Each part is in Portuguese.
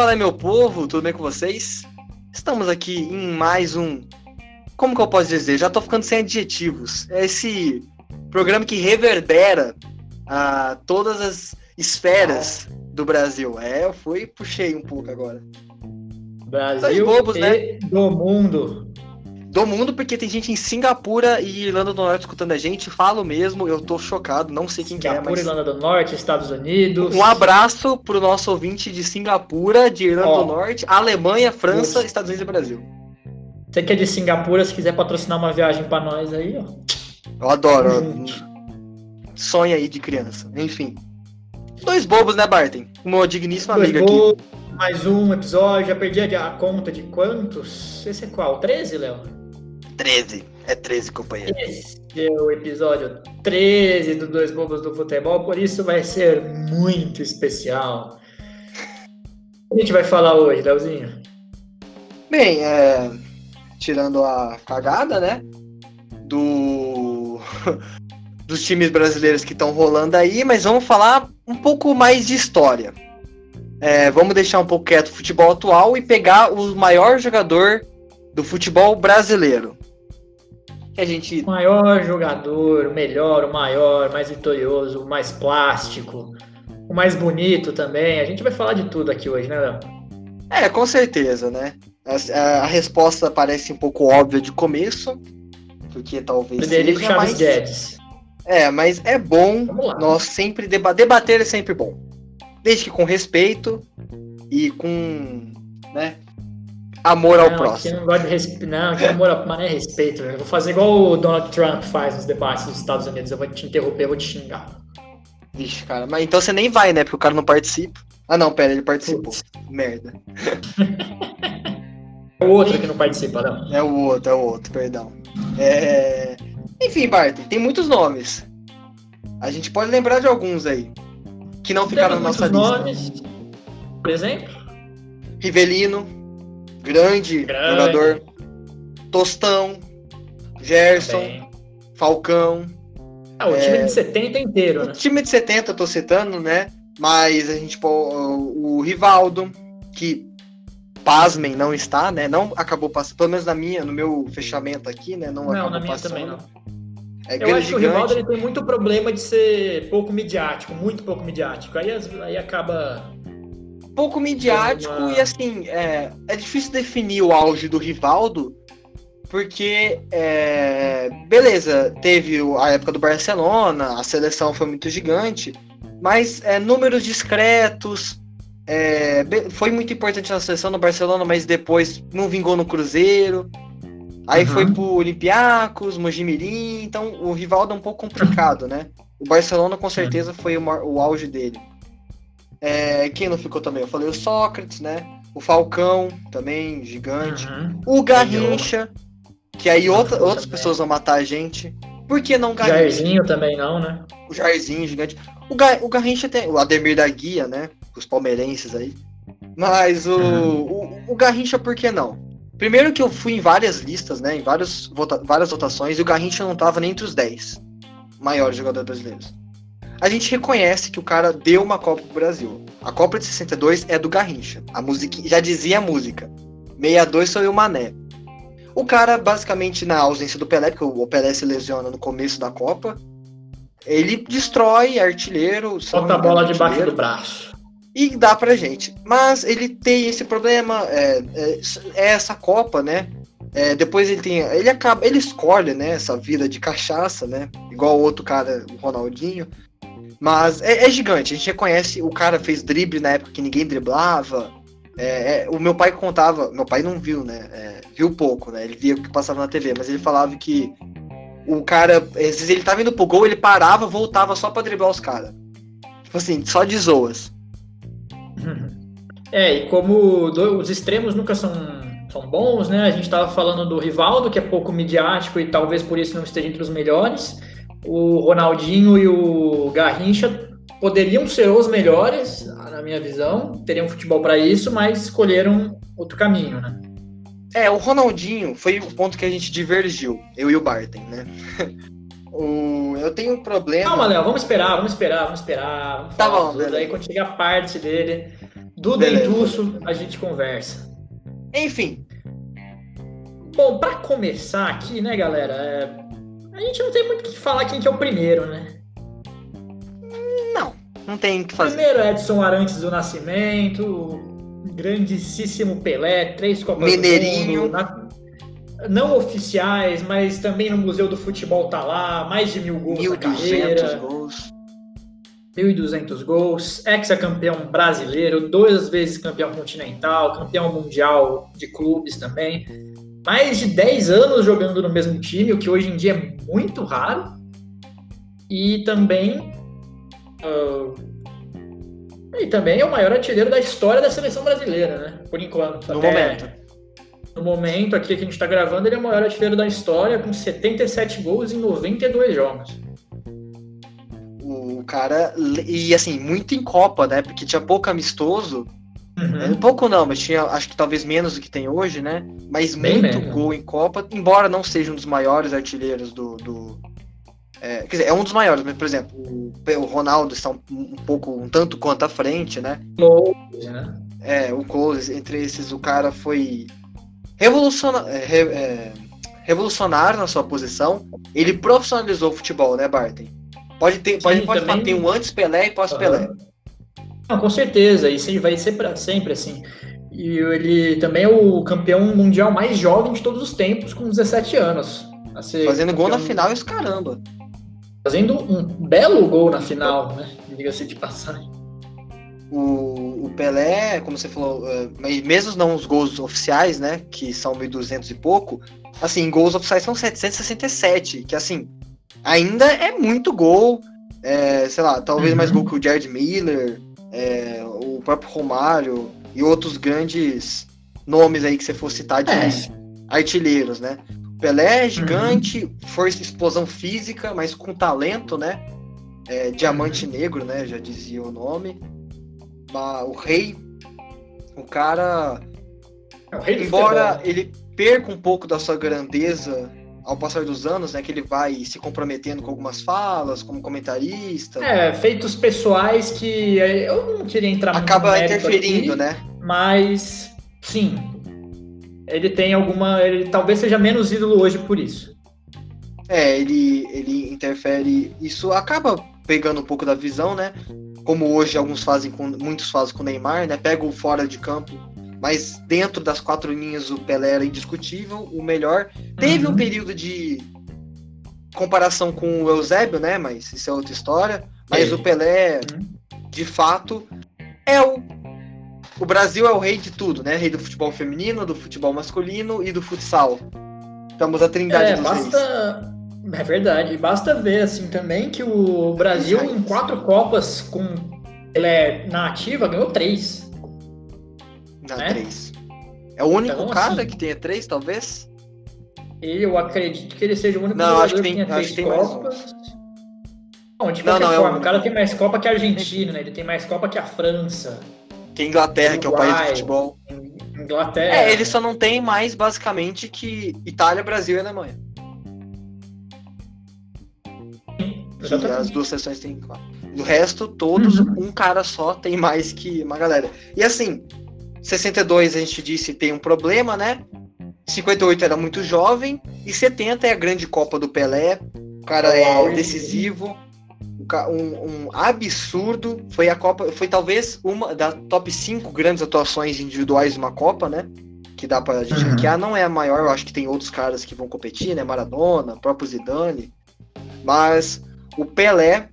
Fala aí, meu povo, tudo bem com vocês? Estamos aqui em mais um. Como que eu posso dizer? Já tô ficando sem adjetivos. É esse programa que reverbera a todas as esferas do Brasil. É, eu fui puxei um pouco agora. Brasil bobos, e né? do mundo. Do mundo, porque tem gente em Singapura e Irlanda do Norte escutando a gente. Falo mesmo, eu tô chocado, não sei quem Singapura, que é, mas... Irlanda do Norte, Estados Unidos. Um abraço pro nosso ouvinte de Singapura, de Irlanda oh. do Norte, Alemanha, França, Deus. Estados Unidos e Brasil. Você que é de Singapura, se quiser patrocinar uma viagem para nós aí, ó. Eu adoro. Sonho aí de criança. Enfim. Dois bobos, né, Barton? Uma digníssima Dois amiga bobos, aqui. Mais um episódio, já perdi a conta de quantos? Esse é qual? 13, Léo? 13. É 13, companheiro. Esse é o episódio 13 do Dois Bobos do Futebol, por isso vai ser muito especial. O que a gente vai falar hoje, Leozinho? Bem, é, tirando a cagada, né? Do, dos times brasileiros que estão rolando aí, mas vamos falar um pouco mais de história. É, vamos deixar um pouco quieto o futebol atual e pegar o maior jogador do futebol brasileiro a gente. O maior jogador, o melhor, o maior, o mais vitorioso, o mais plástico, o mais bonito também. A gente vai falar de tudo aqui hoje, né, Léo? É, com certeza, né? A, a, resposta parece um pouco óbvia de começo, porque talvez. Frederico seja, Chaves mas... Guedes. É, mas é bom nós sempre debater. Debater é sempre bom. Desde que com respeito e com. né? Amor não, ao próximo. Aqui não gosta de respeito. Não, aqui amor ao... mas é respeito. Eu vou fazer igual o Donald Trump faz nos debates dos Estados Unidos. Eu vou te interromper, eu vou te xingar. Vixe, cara. Mas então você nem vai, né? Porque o cara não participa. Ah, não, pera, ele participou. Putz. Merda. é o outro que não participa, não. É o outro, é o outro, perdão. É... Enfim, Bart, tem muitos nomes. A gente pode lembrar de alguns aí. Que não ficaram na nossa lista. nomes, por exemplo? Rivelino. Grande, Grande. jogador. Tostão, Gerson, Também. Falcão. Ah, o é... time de 70 inteiro, né? O time de 70 eu tô citando, né? Mas a gente, o, o Rivaldo, que pasmem, não está, né? Não acabou passando, pelo menos na minha, no meu fechamento aqui, né? Não, não acabou na minha passando. também não. É eu acho que o Rivaldo ele tem muito problema de ser pouco midiático, muito pouco midiático. Aí, aí acaba pouco midiático uma... e assim, é, é difícil definir o auge do Rivaldo, porque, é, beleza, teve a época do Barcelona, a seleção foi muito gigante, mas é, números discretos, é, foi muito importante na seleção no Barcelona, mas depois não vingou no Cruzeiro. Aí uhum. foi pro Olympiacos, Mojimirim, então o Rivaldo é um pouco complicado, né? O Barcelona com certeza foi o, o auge dele. É, quem não ficou também? Eu falei o Sócrates, né? O Falcão, também, gigante. Uhum. O Garrincha, que aí outra, outras pessoas vão matar a gente. Por que não Garrincha? Jairzinho também não, né? O Jairzinho, gigante. O, Gar, o Garrincha tem. O Ademir da Guia, né? Os palmeirenses aí. Mas o, uhum. o, o Garrincha, por que não? Primeiro que eu fui em várias listas, né? Em vários, vota, várias votações, e o Garrincha não tava nem entre os 10 maiores jogadores brasileiros a gente reconhece que o cara deu uma Copa pro Brasil. A Copa de 62 é do Garrincha. A música já dizia a música. 62 sou eu Mané. O cara, basicamente, na ausência do Pelé, porque o Pelé se lesiona no começo da Copa, ele destrói artilheiro. Bota a bola debaixo do braço. E dá pra gente. Mas ele tem esse problema, é, é, é essa Copa, né? É, depois ele tem. Ele acaba. Ele escolhe, né, essa vida de cachaça, né? Igual o outro cara, o Ronaldinho. Mas é, é, gigante, a gente reconhece, o cara fez drible na época que ninguém driblava. É, é, o meu pai contava, meu pai não viu, né? É, viu pouco, né? Ele via o que passava na TV, mas ele falava que o cara, às vezes ele tava indo pro gol, ele parava, voltava só pra driblar os caras. Tipo assim, só de zoas. É, e como os extremos nunca são, são bons, né? A gente tava falando do Rivaldo, que é pouco midiático e talvez por isso não esteja entre os melhores o Ronaldinho e o Garrincha poderiam ser os melhores, na minha visão, teriam futebol para isso, mas escolheram outro caminho, né? É, o Ronaldinho foi o ponto que a gente divergiu, eu e o Barton, né? o, eu tenho um problema. Calma, Léo, vamos esperar, vamos esperar, vamos esperar. Vamos tá bom, Aí quando chegar a parte dele, Do Dentuço a gente conversa. Enfim. Bom, para começar aqui, né, galera? É... A gente não tem muito o que falar quem que é o primeiro, né? Não, não tem o que fazer. Primeiro Edson Arantes do Nascimento, grandíssimo Pelé, três Copas Mineirinho. do Mundo, na... não oficiais, mas também no Museu do Futebol tá lá, mais de mil gols 1.200 na carreira. gols. 1.200 gols, ex-campeão brasileiro, duas vezes campeão continental, campeão mundial de clubes também. Mais de 10 anos jogando no mesmo time, o que hoje em dia é muito raro. E também. ah, e também é o maior artilheiro da história da seleção brasileira, né? Por enquanto. No Até momento. No momento aqui que a gente está gravando, ele é o maior artilheiro da história, com 77 gols em 92 jogos. O cara. E assim, muito em Copa, né? Porque tinha pouco amistoso. Uhum. É, Pouco não, mas tinha acho que talvez menos do que tem hoje, né? Mas Bem muito gol em Copa, embora não seja um dos maiores artilheiros do. do- é, quer dizer, é um dos maiores, mas, por exemplo, o, o Ronaldo está um, um pouco, um tanto quanto à frente, né? Gols, né? É, o Close, entre esses, o cara foi revoluciona, é, re- é, revolucionário na sua posição. Ele profissionalizou o futebol, né, Barton? Pode ter, pode, Sim, pode também- tem um antes Pelé e pós Pelé. Não, com certeza, isso vai ser para sempre assim. E ele também é o campeão mundial mais jovem de todos os tempos, com 17 anos. Fazendo gol na campeão- final, isso caramba. Fazendo um belo gol na final, né? Diga-se de passagem. O, o Pelé, como você falou, é, mesmo não os gols oficiais, né, que são 1.200 e pouco, assim, gols oficiais são 767, que assim, ainda é muito gol, é, sei lá, talvez Uhum. mais gol que o Jared Miller, é, o próprio Romário e outros grandes nomes aí que você for citar de É. artilheiros, né? Pelé é gigante, força, explosão física, mas com talento, né? É, diamante negro, né? Já dizia o nome. Mas o rei, o cara, É o rei embora ele perca um pouco da sua grandeza ao passar dos anos, né? Que ele vai se comprometendo com algumas falas, como comentarista, É, feitos pessoais que é, eu não queria entrar acaba interferindo, aqui, né? Mas sim, ele tem alguma, ele talvez seja menos ídolo hoje por isso. É, ele, ele interfere. Isso acaba pegando um pouco da visão, né? Como hoje alguns fazem com. Muitos fazem com o Neymar, né? Pega o fora de campo. Mas dentro das quatro linhas o Pelé era indiscutível, o melhor. Teve Uhum. um período de comparação com o Eusébio, né? Mas isso é outra história. Mas Teve. o Pelé, Uhum. de fato, é o. O Brasil é o rei de tudo, né? Rei do futebol feminino, do futebol masculino e do futsal. Estamos a trindade É, dos reis. basta. É verdade. Basta ver assim também que o Brasil, Reis. em quatro Copas com ele é na ativa, ganhou três. Né? 3. É o único Então, cara assim- que tenha 3, talvez? Eu acredito que ele seja o único Não, acho que que, tem- tenha acho três que tem mais um. Copas. Não, de Não, qualquer não, é o forma, o único. cara tem mais Copa que a Argentina, né? Ele tem mais Copa que a França, Que é Inglaterra, que é o país do Uruguai. futebol. Inglaterra. É, ele só não tem mais, basicamente, que Itália, Brasil e Alemanha. Que as duas sessões têm quatro. Do resto, todos, Uhum. um cara só tem mais que uma galera. E assim, 62 a gente disse tem um problema, né? 58 era muito jovem. E 70 é a grande Copa do Pelé. O cara É decisivo. Um, um absurdo. Foi a Copa. Foi talvez uma das top 5 grandes atuações individuais de uma Copa, né? Que dá pra gente Uhum. ranquear. Não é a maior, eu acho que tem outros caras que vão competir, né? Maradona, próprio Zidane. Mas o Pelé,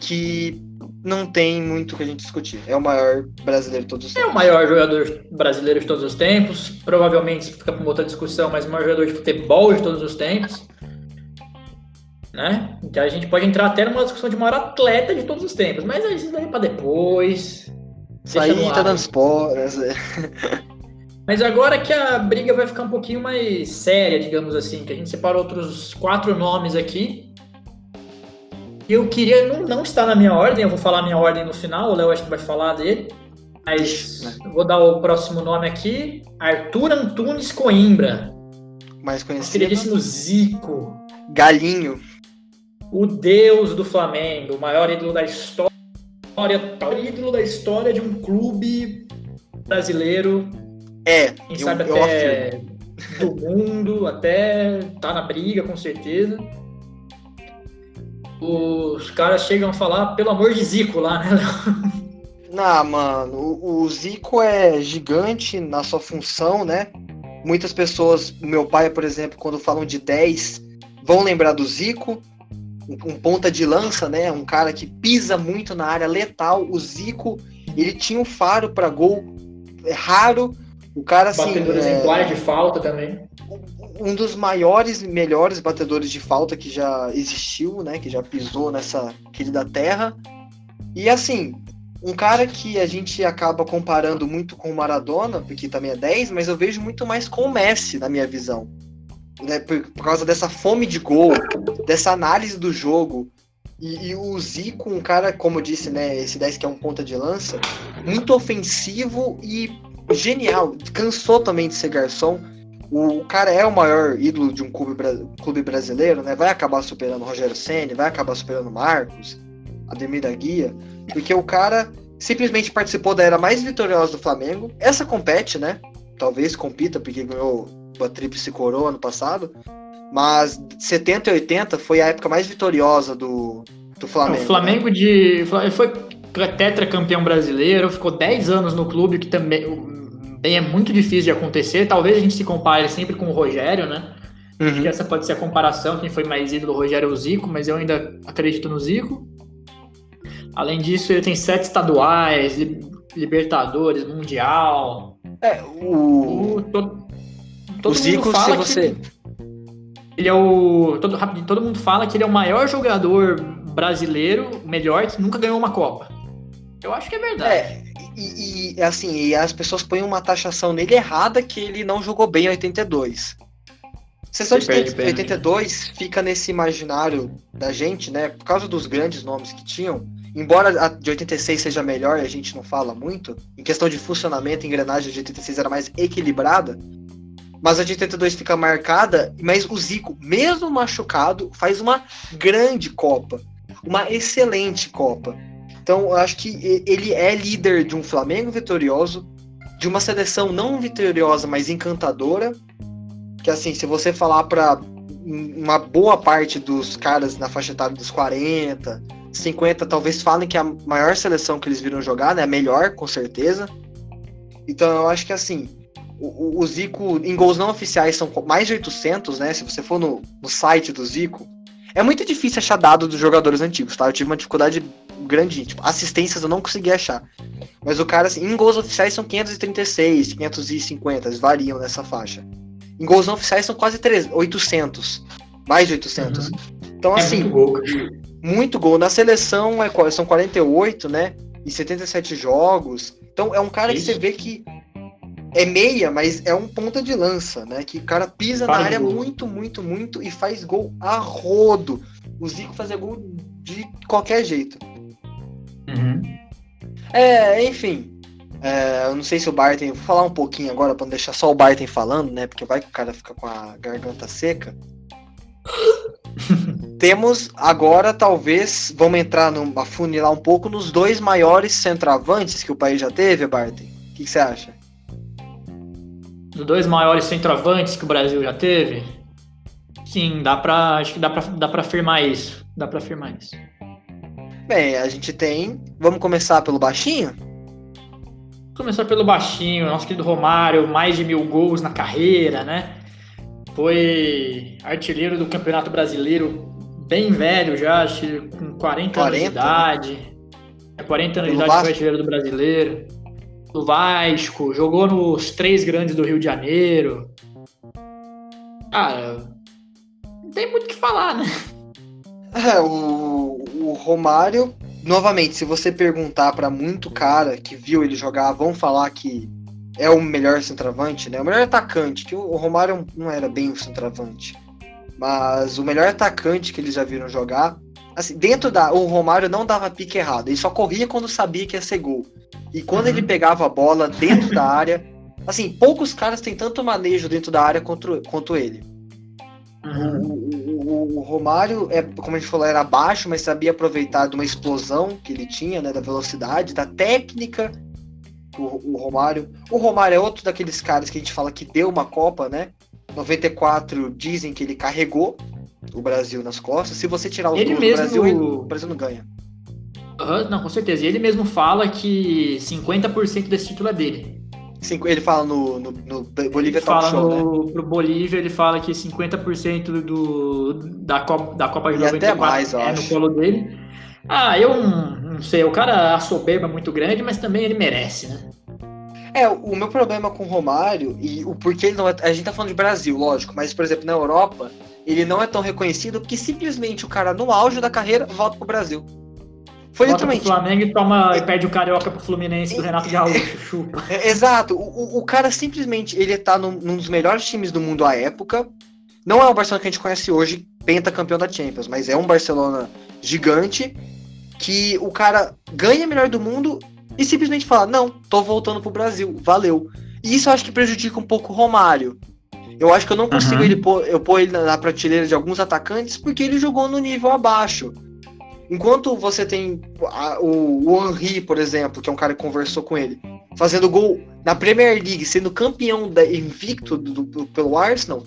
que não tem muito o que a gente discutir. É o maior brasileiro de todos os É tempos. o maior jogador brasileiro de todos os tempos. Provavelmente fica para outra discussão, mas o maior jogador de futebol de todos os tempos. Né? Então a gente pode entrar até numa discussão de maior atleta de todos os tempos, mas isso daí para depois. Isso aí tá dando spoiler. Mas agora que a briga vai ficar um pouquinho mais séria, digamos assim, que a gente separou outros quatro nomes aqui. Eu queria, não, não está na minha ordem, eu vou falar a minha ordem no final, o Léo acho que vai falar dele. Mas né? vou dar o próximo nome aqui: Arthur Antunes Coimbra, Mais conhecido. queridíssimo Zico, Galinho. o deus do Flamengo, o maior ídolo da história. história, tal ídolo da história de um clube brasileiro. É, quem eu, sabe eu até afirmo. do mundo, até tá na briga, com certeza. Os caras chegam a falar, pelo amor de Zico lá, né, Não, mano, o, o Zico é gigante na sua função, né? Muitas pessoas, meu pai, por exemplo, quando falam de 10, vão lembrar do Zico, um, um ponta de lança, né? Um cara que pisa muito na área letal. O Zico, ele tinha um faro para gol é raro. O cara assim. Batedor é... de falta também. Um dos maiores, melhores batedores de falta que já existiu, né? Que já pisou nessa querida terra. E assim, um cara que a gente acaba comparando muito com o Maradona, porque também é 10, mas eu vejo muito mais com o Messi, na minha visão. Né, por, por causa dessa fome de gol, dessa análise do jogo. E, e, o Zico, um cara, como eu disse, né, esse 10 que é um ponta de lança, muito ofensivo e genial. Cansou também de ser garçom. O, cara é o maior ídolo de um clube, clube brasileiro, né? Vai acabar superando o Rogério Senna, vai acabar superando o Marcos, Ademir da Guia, porque o cara simplesmente participou da era mais vitoriosa do Flamengo. Essa compete, né? Talvez compita, porque ganhou a tríplice coroa ano passado. Mas 70 e 80 foi a época mais vitoriosa do, do Flamengo. O Flamengo né? de. Foi tetracampeão brasileiro, ficou 10 anos no clube, que também é muito difícil de acontecer. Talvez a gente se compare sempre com o Rogério, né? Uhum. Acho que essa pode ser a comparação. Quem foi mais ídolo, o Rogério ou o Zico, mas eu ainda acredito no Zico. Além disso, ele tem sete estaduais, Libertadores, Mundial. É, o. o todo, todo o Zico, se você. Ele é o. Todo, todo mundo fala que ele é o maior jogador brasileiro, melhor, que nunca ganhou uma Copa. Eu acho que é verdade. É, e, e assim, e as pessoas põem uma taxação nele errada que ele não jogou bem em 82. Sessão de 82 fica nesse imaginário da gente, né? Por causa dos grandes nomes que tinham. Embora a de 86 seja melhor, a gente não fala muito. Em questão de funcionamento, a engrenagem de 86 era mais equilibrada. Mas a de 82 fica marcada, mas o Zico, mesmo machucado, faz uma grande Copa. Uma excelente Copa. Então, eu acho que ele é líder de um Flamengo vitorioso, de uma seleção não vitoriosa, mas encantadora. Que assim, se você falar para uma boa parte dos caras na faixa etária dos 40, 50, talvez falem que é a maior seleção que eles viram jogar, né? A melhor, com certeza. Então, eu acho que assim, o, o, Zico, em gols não oficiais, são mais de 800, né? Se você for no, no site do Zico, é muito difícil achar dado dos jogadores antigos, tá? Eu tive uma dificuldade grande, tipo, assistências eu não consegui achar. Mas o cara, assim, em gols oficiais são 536, 550, eles variam nessa faixa. Em gols não oficiais são quase 3, 800, mais de 800. Uhum. Então, é assim, muito gol. muito gol. Na seleção é, são 48, né? E 77 jogos. Então, é um cara Isso. que você vê que é meia, mas é um ponta de lança, né? Que o cara pisa faz na área gol. muito, muito, muito e faz gol a rodo. O Zico fazia gol de qualquer jeito. Uhum. É, enfim. É, eu não sei se o Barton. Vou falar um pouquinho agora para não deixar só o Barton falando, né? Porque vai que o cara fica com a garganta seca. Temos agora, talvez, vamos entrar numa funilar um pouco nos dois maiores centroavantes que o país já teve, Barton. O que, você acha? Dos dois maiores centroavantes que o Brasil já teve? Sim, dá pra. Acho que dá pra, dá pra afirmar isso. Dá pra afirmar isso. Bem, a gente tem. Vamos começar pelo baixinho? Começar pelo baixinho, nosso querido Romário, mais de mil gols na carreira, né? Foi artilheiro do Campeonato Brasileiro bem velho já, acho que com 40, 40 anos de idade. É 40 anos de idade foi artilheiro do brasileiro do Vasco, jogou nos três grandes do Rio de Janeiro. Cara, não tem muito o que falar, né? É, o, o Romário, novamente, se você perguntar para muito cara que viu ele jogar, vão falar que é o melhor centroavante, né? O melhor atacante, que o Romário não era bem o centroavante. Mas o melhor atacante que eles já viram jogar, assim, dentro da. O Romário não dava pique errado, ele só corria quando sabia que ia ser gol. E quando uhum. ele pegava a bola dentro da área, assim, poucos caras têm tanto manejo dentro da área quanto, quanto ele. Uhum. O, o, o Romário, é, como a gente falou, era baixo, mas sabia aproveitar de uma explosão que ele tinha, né? Da velocidade, da técnica. O, o Romário. O Romário é outro daqueles caras que a gente fala que deu uma Copa, né? 94 dizem que ele carregou o Brasil nas costas. Se você tirar o ele mesmo... Brasil, ele, o Brasil não ganha. Uhum, não, com certeza. E ele mesmo fala que 50% desse título é dele. Ele fala no, no, no Bolívia ele Talk fala Show, no, né? Pro Bolívia, ele fala que 50% do, da, Copa, da Copa de e 94 até mais, é acho. no colo dele. Ah, eu não, não sei. O cara, a soberba é muito grande, mas também ele merece, né? É, o meu problema com o Romário, e o porquê ele não é. A gente tá falando de Brasil, lógico, mas, por exemplo, na Europa, ele não é tão reconhecido porque simplesmente o cara, no auge da carreira, volta pro Brasil. Foi Bota literalmente. Flamengo e toma e perde o Carioca pro Fluminense do Renato Gaúcho, chupa. É, exato. O, o cara simplesmente ele tá num, num, dos melhores times do mundo à época. Não é o Barcelona que a gente conhece hoje, pentacampeão da Champions, mas é um Barcelona gigante que o cara ganha melhor do mundo e simplesmente fala: "Não, tô voltando pro Brasil, valeu". E isso eu acho que prejudica um pouco o Romário. Eu acho que eu não consigo uhum. ele pôr, eu pôr ele na prateleira de alguns atacantes porque ele jogou no nível abaixo. Enquanto você tem a, o, o Henry, por exemplo, que é um cara que conversou com ele, fazendo gol na Premier League, sendo campeão da, invicto do, do, pelo Arsenal,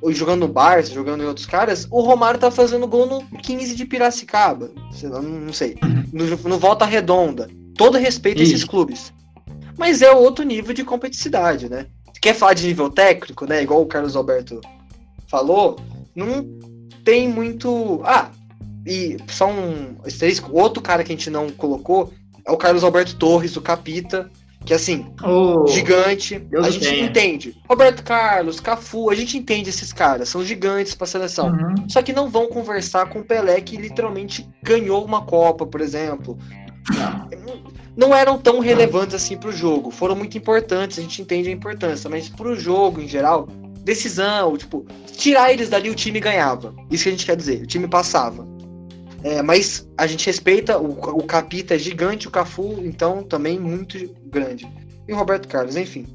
ou jogando no Barça, jogando em outros caras, o Romário tá fazendo gol no 15 de Piracicaba, não, não sei, no, no Volta Redonda. Todo respeito a esses clubes. Mas é outro nível de competitividade, né? Quer falar de nível técnico, né? Igual o Carlos Alberto falou, não tem muito. Ah, e só um outro cara que a gente não colocou é o Carlos Alberto Torres, o Capita, que assim, oh, gigante. Deus a gente tenha. entende. Roberto Carlos, Cafu, a gente entende esses caras, são gigantes para seleção. Uhum. Só que não vão conversar com o Pelé que literalmente ganhou uma Copa, por exemplo. Não eram tão relevantes assim pro jogo. Foram muito importantes, a gente entende a importância, mas pro jogo em geral, decisão, tipo, tirar eles dali o time ganhava. Isso que a gente quer dizer, o time passava. É, mas a gente respeita, o, o Capita é gigante, o Cafu, então, também muito grande. E o Roberto Carlos, enfim.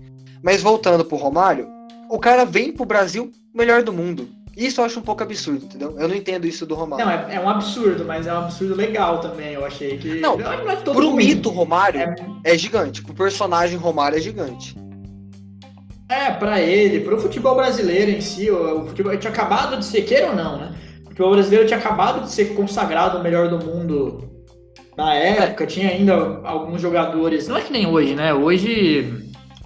Mas voltando pro Romário, o cara vem pro Brasil melhor do mundo. Isso eu acho um pouco absurdo, entendeu? Eu não entendo isso do Romário. Não, é, é um absurdo, mas é um absurdo legal também. Eu achei que. Não, não é todo pro mito Romário é... é gigante. Pro personagem Romário é gigante. É, para ele, pro futebol brasileiro em si, o futebol tinha acabado de ser, queira ou não, né? Porque o brasileiro tinha acabado de ser consagrado o melhor do mundo na época, tinha ainda alguns jogadores. Não é que nem hoje, né? Hoje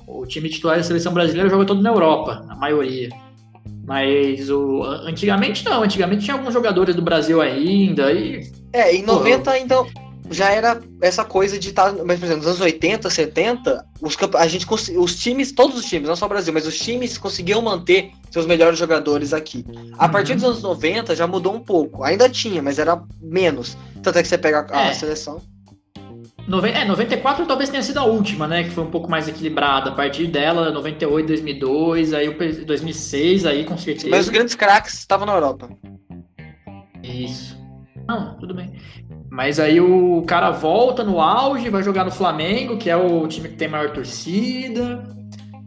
o time titular da seleção brasileira joga todo na Europa, a maioria. Mas o, antigamente não, antigamente tinha alguns jogadores do Brasil ainda. E, é, em 90 pô, ainda já era essa coisa de estar, tá, mas por exemplo, nos anos 80, 70, os, a gente, os times, todos os times, não só o Brasil, mas os times conseguiam manter seus melhores jogadores aqui. A partir dos anos 90 já mudou um pouco. Ainda tinha, mas era menos. Tanto é que você pega a, é. seleção. É, 94 talvez tenha sido a última, né? Que foi um pouco mais equilibrada. A partir dela, 98, 2002, aí 2006, aí com certeza. Mas os grandes craques estavam na Europa. Isso. Não, tudo bem. Mas aí o cara volta no auge, vai jogar no Flamengo, que é o time que tem maior torcida.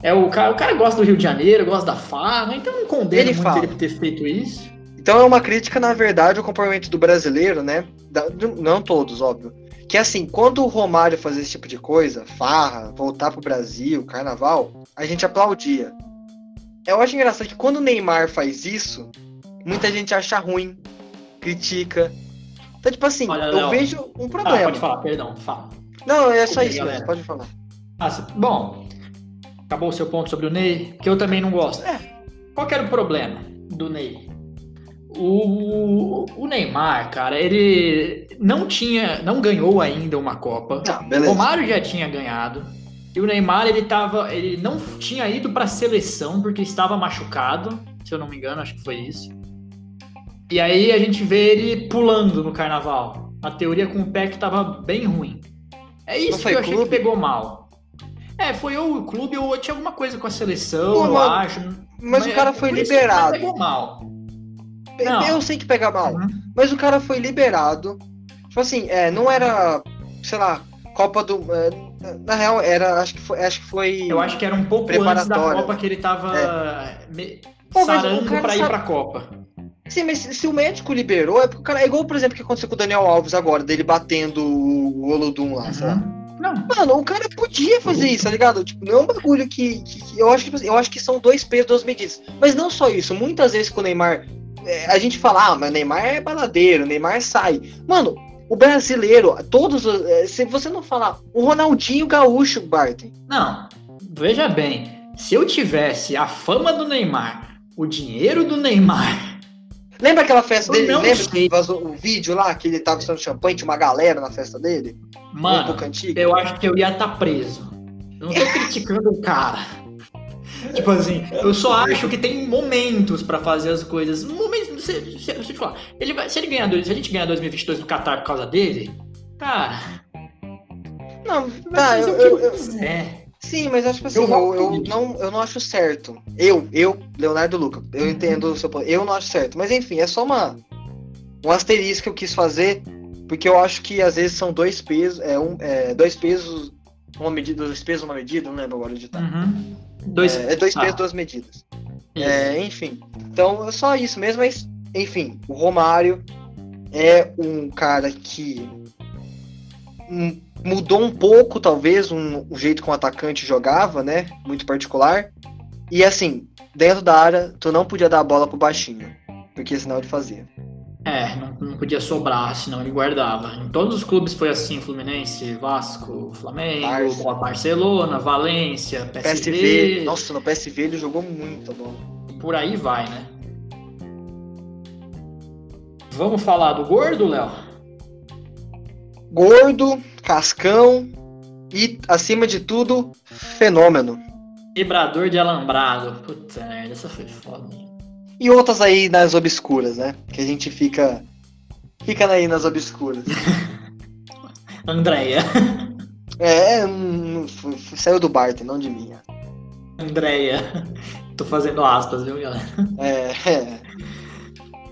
É o cara, o cara gosta do Rio de Janeiro, gosta da farra, então não condena ele muito fala. ele por ter feito isso. Então é uma crítica, na verdade, ao comportamento do brasileiro, né? Da, não todos, óbvio. Que assim, quando o Romário fazia esse tipo de coisa, farra, voltar pro Brasil, carnaval, a gente aplaudia. Eu acho engraçado que quando o Neymar faz isso, muita gente acha ruim, critica, então, tipo assim, Olha, eu Léo. vejo um problema. Ah, pode falar, perdão, fala. Não, é só isso, mesmo, pode falar. Ah, bom, acabou o seu ponto sobre o Ney, que eu também não gosto. É, qual era o problema do Ney? O, o Neymar, cara, ele não tinha, não ganhou ainda uma Copa. Ah, o Romário já tinha ganhado. E o Neymar, ele tava, ele não tinha ido para a seleção porque estava machucado, se eu não me engano, acho que foi isso. E aí a gente vê ele pulando no carnaval. A teoria com o pé que tava bem ruim. É isso que eu achei clube? que pegou mal. É, foi ou o clube ou tinha alguma coisa com a seleção, Pô, eu acho. Mas, mas o cara é foi liberado. pegou mal. Não. Eu sei que pega mal, uhum. mas o cara foi liberado. Tipo assim, é, não era, sei lá, Copa do. É, na real, era. Acho que foi. Acho que foi eu acho que era um pouco antes da Copa que ele tava é. me, sarando pra ir pra Copa. Sim, mas se o médico liberou, é porque o cara. É igual, por exemplo, o que aconteceu com o Daniel Alves agora, dele batendo o Olodum lá, uhum. sabe? Não. Mano, o cara podia fazer isso, tá ligado? Tipo, não é um bagulho que. que, eu, acho que eu acho que são dois pesos, duas medidas. Mas não só isso. Muitas vezes com o Neymar. É, a gente fala, ah, mas o Neymar é baladeiro, Neymar sai. Mano, o brasileiro, todos. É, se você não falar. O Ronaldinho Gaúcho, Barton. Não, veja bem. Se eu tivesse a fama do Neymar, o dinheiro do Neymar. Lembra aquela festa dele? Lembra sei. que vazou o vídeo lá que ele tava usando champanhe, tinha uma galera na festa dele? Mano, um eu acho que eu ia estar tá preso. Eu não tô criticando o cara. Tipo assim, eu só acho que tem momentos para fazer as coisas. Momentos, se, se, se, falar, ele vai, se, ele ganhar, se a gente ganhar 2022 no Qatar por causa dele, cara. Não, tá, eu, eu, eu, Sim, mas acho que assim, eu, eu, eu, não, eu não acho certo. Eu, eu, Leonardo Luca, eu entendo o seu ponto. Eu não acho certo. Mas enfim, é só uma, um asterisco que eu quis fazer, porque eu acho que às vezes são dois pesos, é um, é, dois pesos, uma medida, dois pesos, uma medida, não lembro agora de tá. Uhum. Dois, é, é dois ah. pesos, duas medidas. É, enfim. Então é só isso mesmo, mas enfim, o Romário é um cara que mudou um pouco, talvez, um, o jeito que um atacante jogava, né? Muito particular. E assim, dentro da área, tu não podia dar a bola pro baixinho, porque senão ele fazia. É, não, não podia sobrar, senão ele guardava. Em todos os clubes foi assim, Fluminense, Vasco, Flamengo, Barça. Barcelona, Valência, PSV. PSV. Nossa, no PSV ele jogou muito bom. E por aí vai, né? Vamos falar do gordo, Léo? Gordo, cascão e, acima de tudo, fenômeno. Quebrador de alambrado. Puta merda, essa foi foda. E outras aí nas obscuras, né? Que a gente fica. Fica aí nas obscuras. Andréia. É, saiu do Barton, não de mim. Andréia. Tô fazendo aspas, viu, galera? É, é.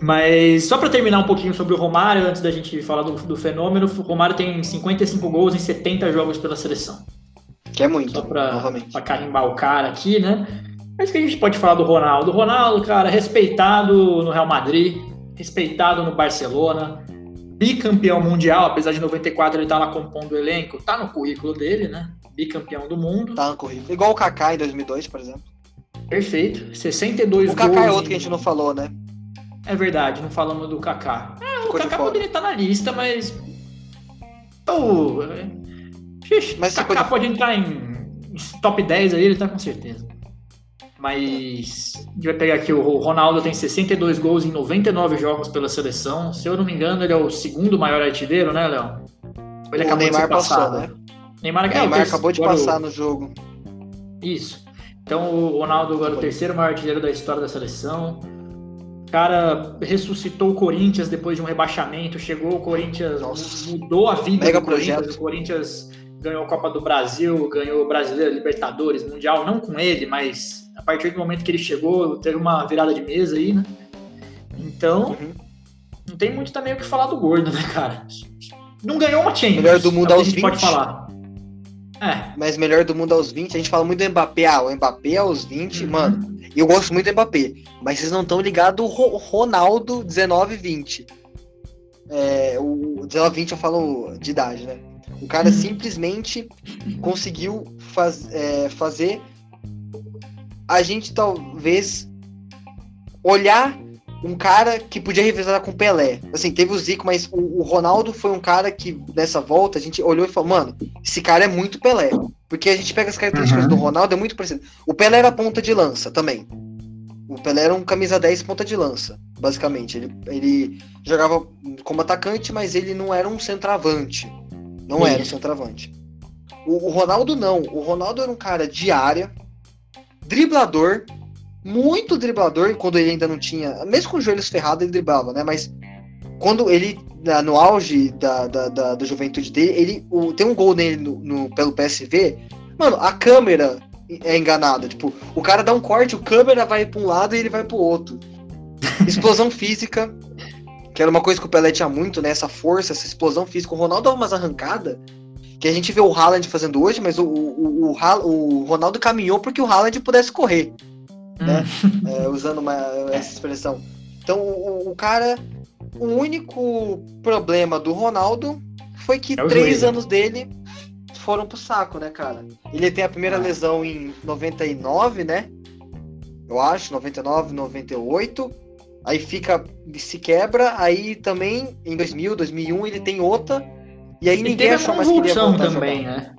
Mas só para terminar um pouquinho sobre o Romário, antes da gente falar do, do, fenômeno, o Romário tem 55 gols em 70 jogos pela seleção. Que é muito, só pra, pra carimbar o cara aqui, né? Mas que a gente pode falar do Ronaldo. O Ronaldo, cara, respeitado no Real Madrid, respeitado no Barcelona, bicampeão mundial, apesar de 94 ele tá lá compondo o elenco, tá no currículo dele, né? Bicampeão do mundo. Tá no currículo. Igual o Kaká em 2002, por exemplo. Perfeito. 62 o gols. O Kaká é outro em... que a gente não falou, né? É verdade, não falamos do Kaká. É, o Kaká poderia estar na lista, mas. Oh, mas o Kaká pode entrar em top 10 aí, ele tá com certeza. Mas a gente vai pegar aqui o Ronaldo tem 62 gols em 99 jogos pela seleção. Se eu não me engano, ele é o segundo maior artilheiro, né, Léo? Ele o Neymar passou, né? Neymar, é, Neymar acabou de passar no jogo. Isso. Então o Ronaldo agora é o terceiro maior artilheiro da história da seleção cara ressuscitou o Corinthians depois de um rebaixamento, chegou o Corinthians, Nossa. mudou a vida Mega do Corinthians. O Corinthians ganhou a Copa do Brasil, ganhou o Brasileiro, Libertadores, Mundial, não com ele, mas a partir do momento que ele chegou, teve uma virada de mesa aí, né? Então, uhum. não tem muito também o que falar do Gordo, né, cara? Não ganhou uma Champions. Melhor do mundo é aos 20. pode falar. É. Mas melhor do mundo aos 20, a gente fala muito do Mbappé, ah, o Mbappé aos 20, uhum. mano eu gosto muito do Mbappé. Mas vocês não estão ligados o Ronaldo 19-20. É, o 19-20 eu falo de idade, né? O cara uhum. simplesmente conseguiu faz, é, fazer a gente talvez olhar um cara que podia revisar com o Pelé. Assim, teve o Zico, mas o, o, Ronaldo foi um cara que, nessa volta, a gente olhou e falou, mano, esse cara é muito Pelé. Porque a gente pega as características uhum. do Ronaldo, é muito parecido. O Pelé era ponta de lança também. O Pelé era um camisa 10 ponta de lança, basicamente. Ele, ele jogava como atacante, mas ele não era um centroavante. Não Sim. era um centroavante. O, o Ronaldo não. O Ronaldo era um cara de área, driblador, muito driblador quando ele ainda não tinha. Mesmo com os joelhos ferrados, ele driblava, né? Mas quando ele, no auge da, da, da, da juventude dele, ele o, tem um gol nele no, no, pelo PSV. Mano, a câmera é enganada. Tipo, o cara dá um corte, o câmera vai para um lado e ele vai para o outro. Explosão física, que era uma coisa que o Pelé tinha muito, né? Essa força, essa explosão física. O Ronaldo dava umas arrancadas que a gente vê o Haaland fazendo hoje, mas o, o, o, o Ronaldo caminhou porque o Haaland pudesse correr né? Hum. É, usando uma, essa expressão. Então o, o cara. O único problema do Ronaldo foi que É três joelho. anos dele foram pro saco, né, cara? Ele tem a primeira Ah. lesão em 99, né? Eu acho, 99, 98. Aí fica, se quebra. Aí também em 2000, 2001 ele tem outra. E aí E ninguém achou mais que ele ia também, jogar. né?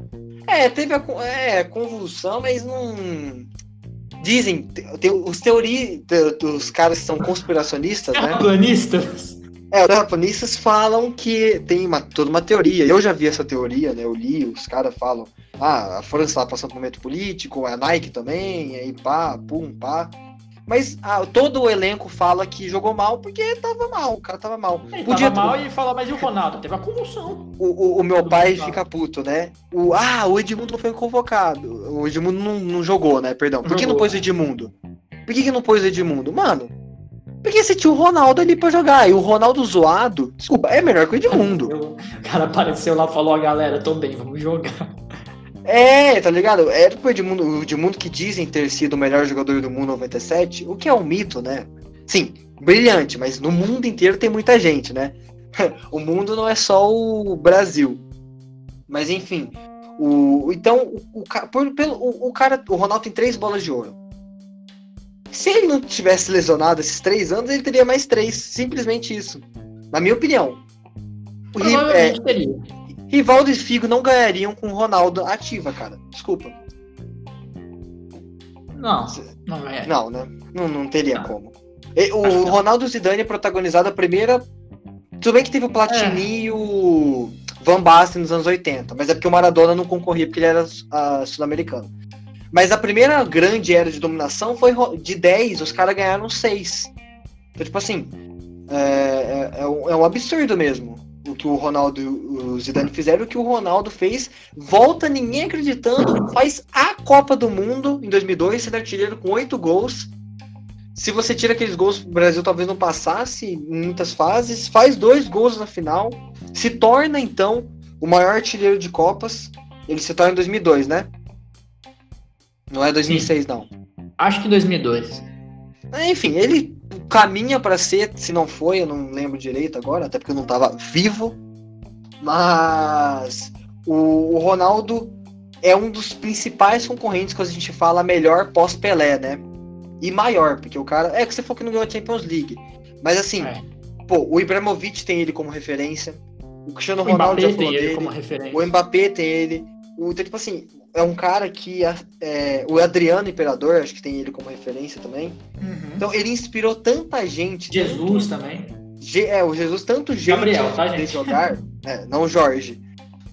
É, teve a é, convulsão, mas não. Dizem, te- te- os teori, te- os caras que são conspiracionistas, né? Planistas. É, os japoneses falam que tem uma, toda uma teoria. Eu já vi essa teoria, né? Eu li, os caras falam. Ah, a França tá passando por um momento político, a Nike também, aí pá, pum, pá. Mas ah, todo o elenco fala que jogou mal porque tava mal, o cara tava mal. Ele Podia- tava mal e fala, mas e o Ronaldo? Teve a convulsão. O, o- o meu pai fica puto, né? O, ah, o Edmundo não foi convocado. O Edmundo não, não jogou, né? Perdão. Por que não Jogou. pôs o Edmundo? Por que, que não pôs o Edmundo? Mano, porque você tinha o Ronaldo ali pra jogar. E o Ronaldo zoado, desculpa, é melhor que o Edmundo. O cara apareceu lá e falou, ó, galera, tô bem, vamos jogar. É, tá ligado? Era pro Edmundo, o Edmundo que dizem ter sido o melhor jogador do mundo 97, o que é um mito, né? Sim, brilhante, mas no mundo inteiro tem muita gente, né? o mundo não é só o Brasil. Mas enfim, o então o, o, por- pelo, o, o cara, o Ronaldo tem três bolas de ouro. Se ele não tivesse lesionado esses três anos, ele teria mais três, simplesmente isso. Na minha opinião. O Ri- é, Provavelmente teria. Rivaldo e Figo não ganhariam com o Ronaldo ativa, cara. Desculpa. Não, não é. Não, né? Não, não teria Não. como. Acho o não. Ronaldo Zidane protagonizado a primeira. Tudo bem que teve o Platini É. e o Van Basten nos anos 80, mas é porque o Maradona não concorria porque ele era ah, sul-americano. Mas a primeira grande era de dominação foi de 10, os caras ganharam 6. Então, tipo assim, é, é- é um, é um absurdo mesmo o que o Ronaldo e o Zidane fizeram, o que o Ronaldo fez. Volta ninguém acreditando, faz a Copa do Mundo em 2002, sendo artilheiro com 8 gols. Se você tira aqueles gols, o Brasil talvez não passasse em muitas fases, faz dois gols na final, se torna então o maior artilheiro de Copas. Ele se torna em 2002, né? Não é 2006, não. Acho que 2002. Enfim, ele caminha para ser, se não foi, eu não lembro direito agora, até porque eu não tava vivo. Mas o, o Ronaldo é um dos principais concorrentes quando a gente fala melhor pós-Pelé, né? E maior, porque o cara. É que você falou que não ganhou a Champions League. Mas assim, É. pô, o Ibrahimovic tem ele como referência. O Cristiano O Ronaldo Mbappé já falou tem ele dele. como referência. O Mbappé tem ele. O, então, tipo assim, é um cara que. é, o Adriano Imperador, acho que tem ele como referência também. Uhum. Então ele inspirou tanta gente. Jesus também. Ge- é, o Jesus, tanto gente Gabriel, tá, de gente? jogar. É, não Jorge.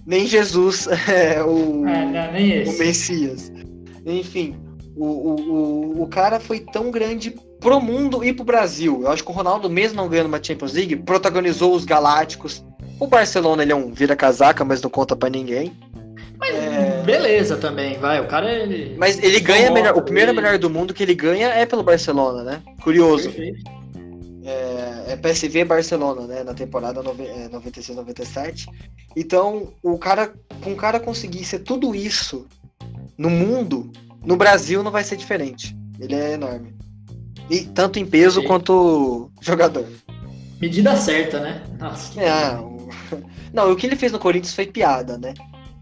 Nem Jesus, é, o, É, não, nem o. Messias. Enfim, o, o, o, o cara foi tão grande pro mundo e pro Brasil. Eu acho que o Ronaldo, mesmo não ganhando uma Champions League, protagonizou os Galácticos. O Barcelona, ele é um vira-casaca, mas não conta pra ninguém. Mas É. beleza também, vai. O cara ele. Mas ele ganha Só melhor. O primeiro ele- melhor do mundo que ele ganha é pelo Barcelona, né? Curioso. Perfeito. É, é PSV Barcelona, né? Na temporada nove- é, 96, 97. Então, o cara, com o cara conseguir ser tudo isso no mundo, no Brasil não vai ser diferente. Ele é enorme. E tanto em peso Sim. quanto jogador. Medida certa, né? Nossa. que É, o... Não, o que ele fez no Corinthians foi piada, né?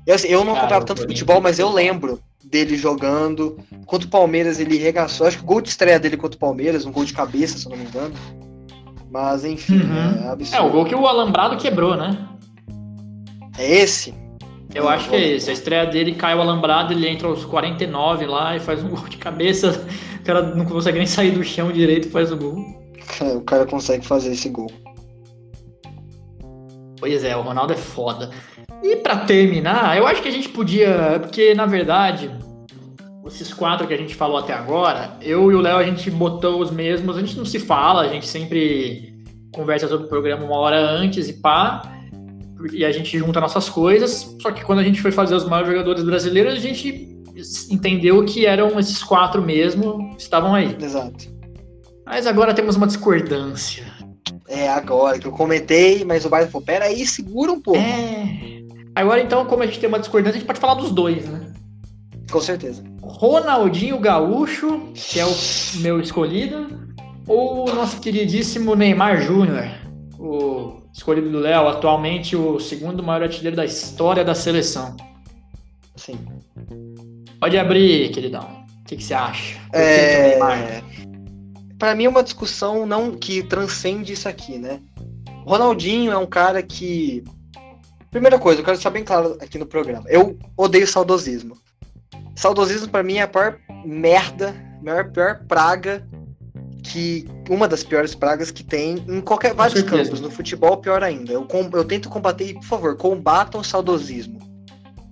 Eu, assim, eu não Cara, acompanhava tanto futebol, mas eu lembro dele jogando. Contra o Palmeiras ele regaçou. Acho que o gol de estreia dele contra o Palmeiras, um gol de cabeça, se eu não me engano. Mas enfim, Uhum. é absurdo. É, o gol que o Alambrado quebrou, né? É esse? Eu acho que é esse. A estreia dele cai o Alambrado, ele entra aos 49 lá e faz um gol de cabeça. O cara não consegue nem sair do chão direito e faz o gol. O cara consegue fazer esse gol. Pois é, o Ronaldo é foda. E pra terminar, eu acho que a gente podia. Porque, na verdade, esses quatro que a gente falou até agora, eu e o Léo, a gente botou os mesmos. A gente não se fala, a gente sempre conversa sobre o programa uma hora antes e pá. E a gente junta nossas coisas. Só que quando a gente foi fazer os maiores jogadores brasileiros, a gente entendeu que eram esses quatro mesmo que estavam aí. Exato. Mas agora temos uma discordância. É agora que eu comentei, mas o Bayern falou: pera aí, segura um pouco. É. Agora, então, como a gente tem uma discordância, a gente pode falar dos dois, né? Com certeza. Ronaldinho Gaúcho, que é o meu escolhido, ou o nosso queridíssimo Neymar Júnior, o escolhido do Léo, atualmente o segundo maior artilheiro da história da seleção? Sim. Pode abrir, queridão. O que, que você acha? É... Para mim é uma discussão não que transcende isso aqui, né? O Ronaldinho é um cara que. Primeira coisa, eu quero deixar bem claro aqui no programa. Eu odeio saudosismo. Saudosismo para mim é a pior merda, a maior pior praga que uma das piores pragas que tem em qualquer vários campos, no futebol pior ainda. Eu, eu tento combater, por favor, combatam o saudosismo.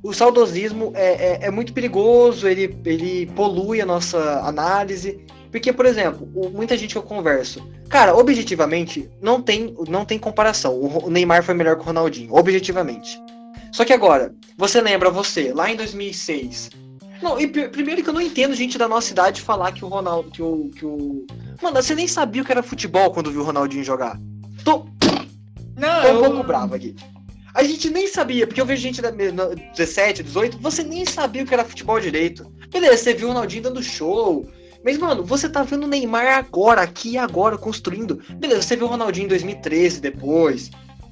O saudosismo é, é, é, muito perigoso, ele, ele polui a nossa análise. Porque, por exemplo, muita gente que eu converso, cara, objetivamente, não tem, não tem comparação. O Neymar foi melhor que o Ronaldinho, objetivamente. Só que agora, você lembra você, lá em 2006, não, e primeiro que eu não entendo gente da nossa idade falar que o Ronaldo. Que o, que o... Mano, você nem sabia o que era futebol quando viu o Ronaldinho jogar. Tô. Não, Tô um eu... pouco bravo aqui. A gente nem sabia, porque eu vejo gente da 17, 18, você nem sabia o que era futebol direito. Beleza, você viu o Ronaldinho dando show. Mas, mano, você tá vendo o Neymar agora, aqui e agora, construindo. Beleza, você viu o Ronaldinho em 2013 depois,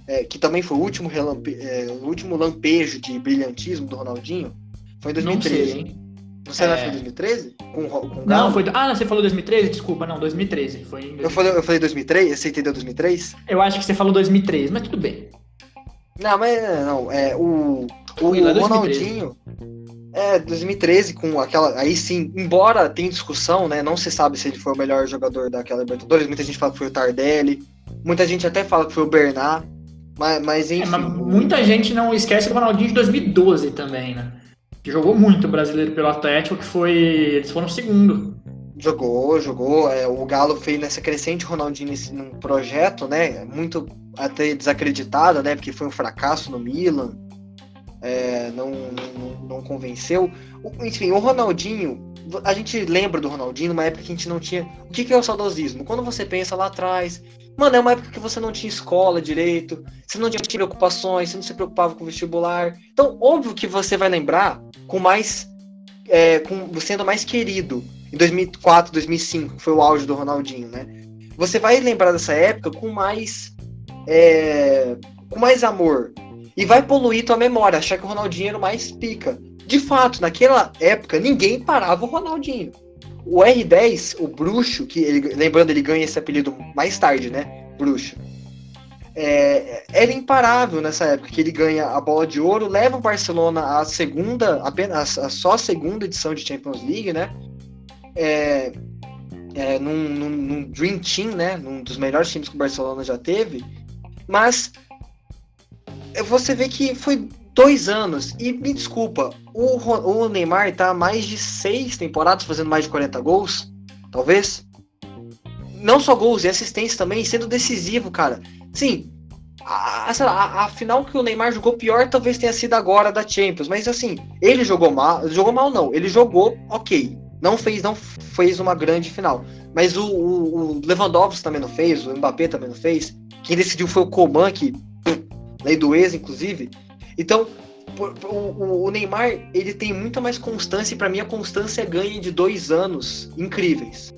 é, que também foi o último, relampe, é, o último lampejo de brilhantismo do Ronaldinho. Foi em 2013. Não sei? Você é... não foi em 2013? Com, com não, foi. Ah, você falou 2013? Desculpa, não, 2013. Foi 2013. Eu, falei, eu falei 2003? Você entendeu 2003? Eu acho que você falou 2003, mas tudo bem. Não, mas não, é o. O, o Ronaldinho. É, 2013, com aquela. Aí sim, embora tem discussão, né? Não se sabe se ele foi o melhor jogador daquela Libertadores. Muita gente fala que foi o Tardelli. Muita gente até fala que foi o Bernard. Mas, mas enfim. É, mas muita gente não esquece o Ronaldinho de 2012 também, né? que jogou muito brasileiro pelo Atlético, que foi. Eles foram segundo. Jogou, jogou. É, o Galo fez nessa crescente Ronaldinho nesse, num projeto, né? Muito até desacreditado, né? Porque foi um fracasso no Milan. É, não, não, não, convenceu. Enfim, o Ronaldinho, a gente lembra do Ronaldinho numa época que a gente não tinha. O que, que é o saudosismo? Quando você pensa lá atrás, Mano, é uma época que você não tinha escola direito, você não tinha preocupações, você não se preocupava com vestibular. Então, óbvio que você vai lembrar com mais. É, com, sendo mais querido. Em 2004, 2005, que foi o auge do Ronaldinho, né? Você vai lembrar dessa época com mais. É, com mais amor. E vai poluir tua memória, achar que o Ronaldinho era o mais pica. De fato, naquela época, ninguém parava o Ronaldinho. O R10, o bruxo, que ele, lembrando, ele ganha esse apelido mais tarde, né? Bruxo. É, era imparável nessa época, que ele ganha a bola de ouro, leva o Barcelona à segunda, apenas a, só segunda edição de Champions League, né? É, é, num, num, num, Dream Team, né? Num dos melhores times que o Barcelona já teve. Mas você vê que foi dois anos. E me desculpa, o, o Neymar tá há mais de seis temporadas fazendo mais de 40 gols, talvez. Não só gols, e assistência também, sendo decisivo, cara. Sim, a, a, a, final que o Neymar jogou pior talvez tenha sido agora da Champions, mas assim, ele jogou mal, jogou mal não, ele jogou ok, não fez não fez uma grande final, mas o, o, o Lewandowski também não fez, o Mbappé também não fez, quem decidiu foi o Coman que lei do ex inclusive, então, o, Neymar ele tem muita mais constância e para mim a constância ganha de dois anos incríveis.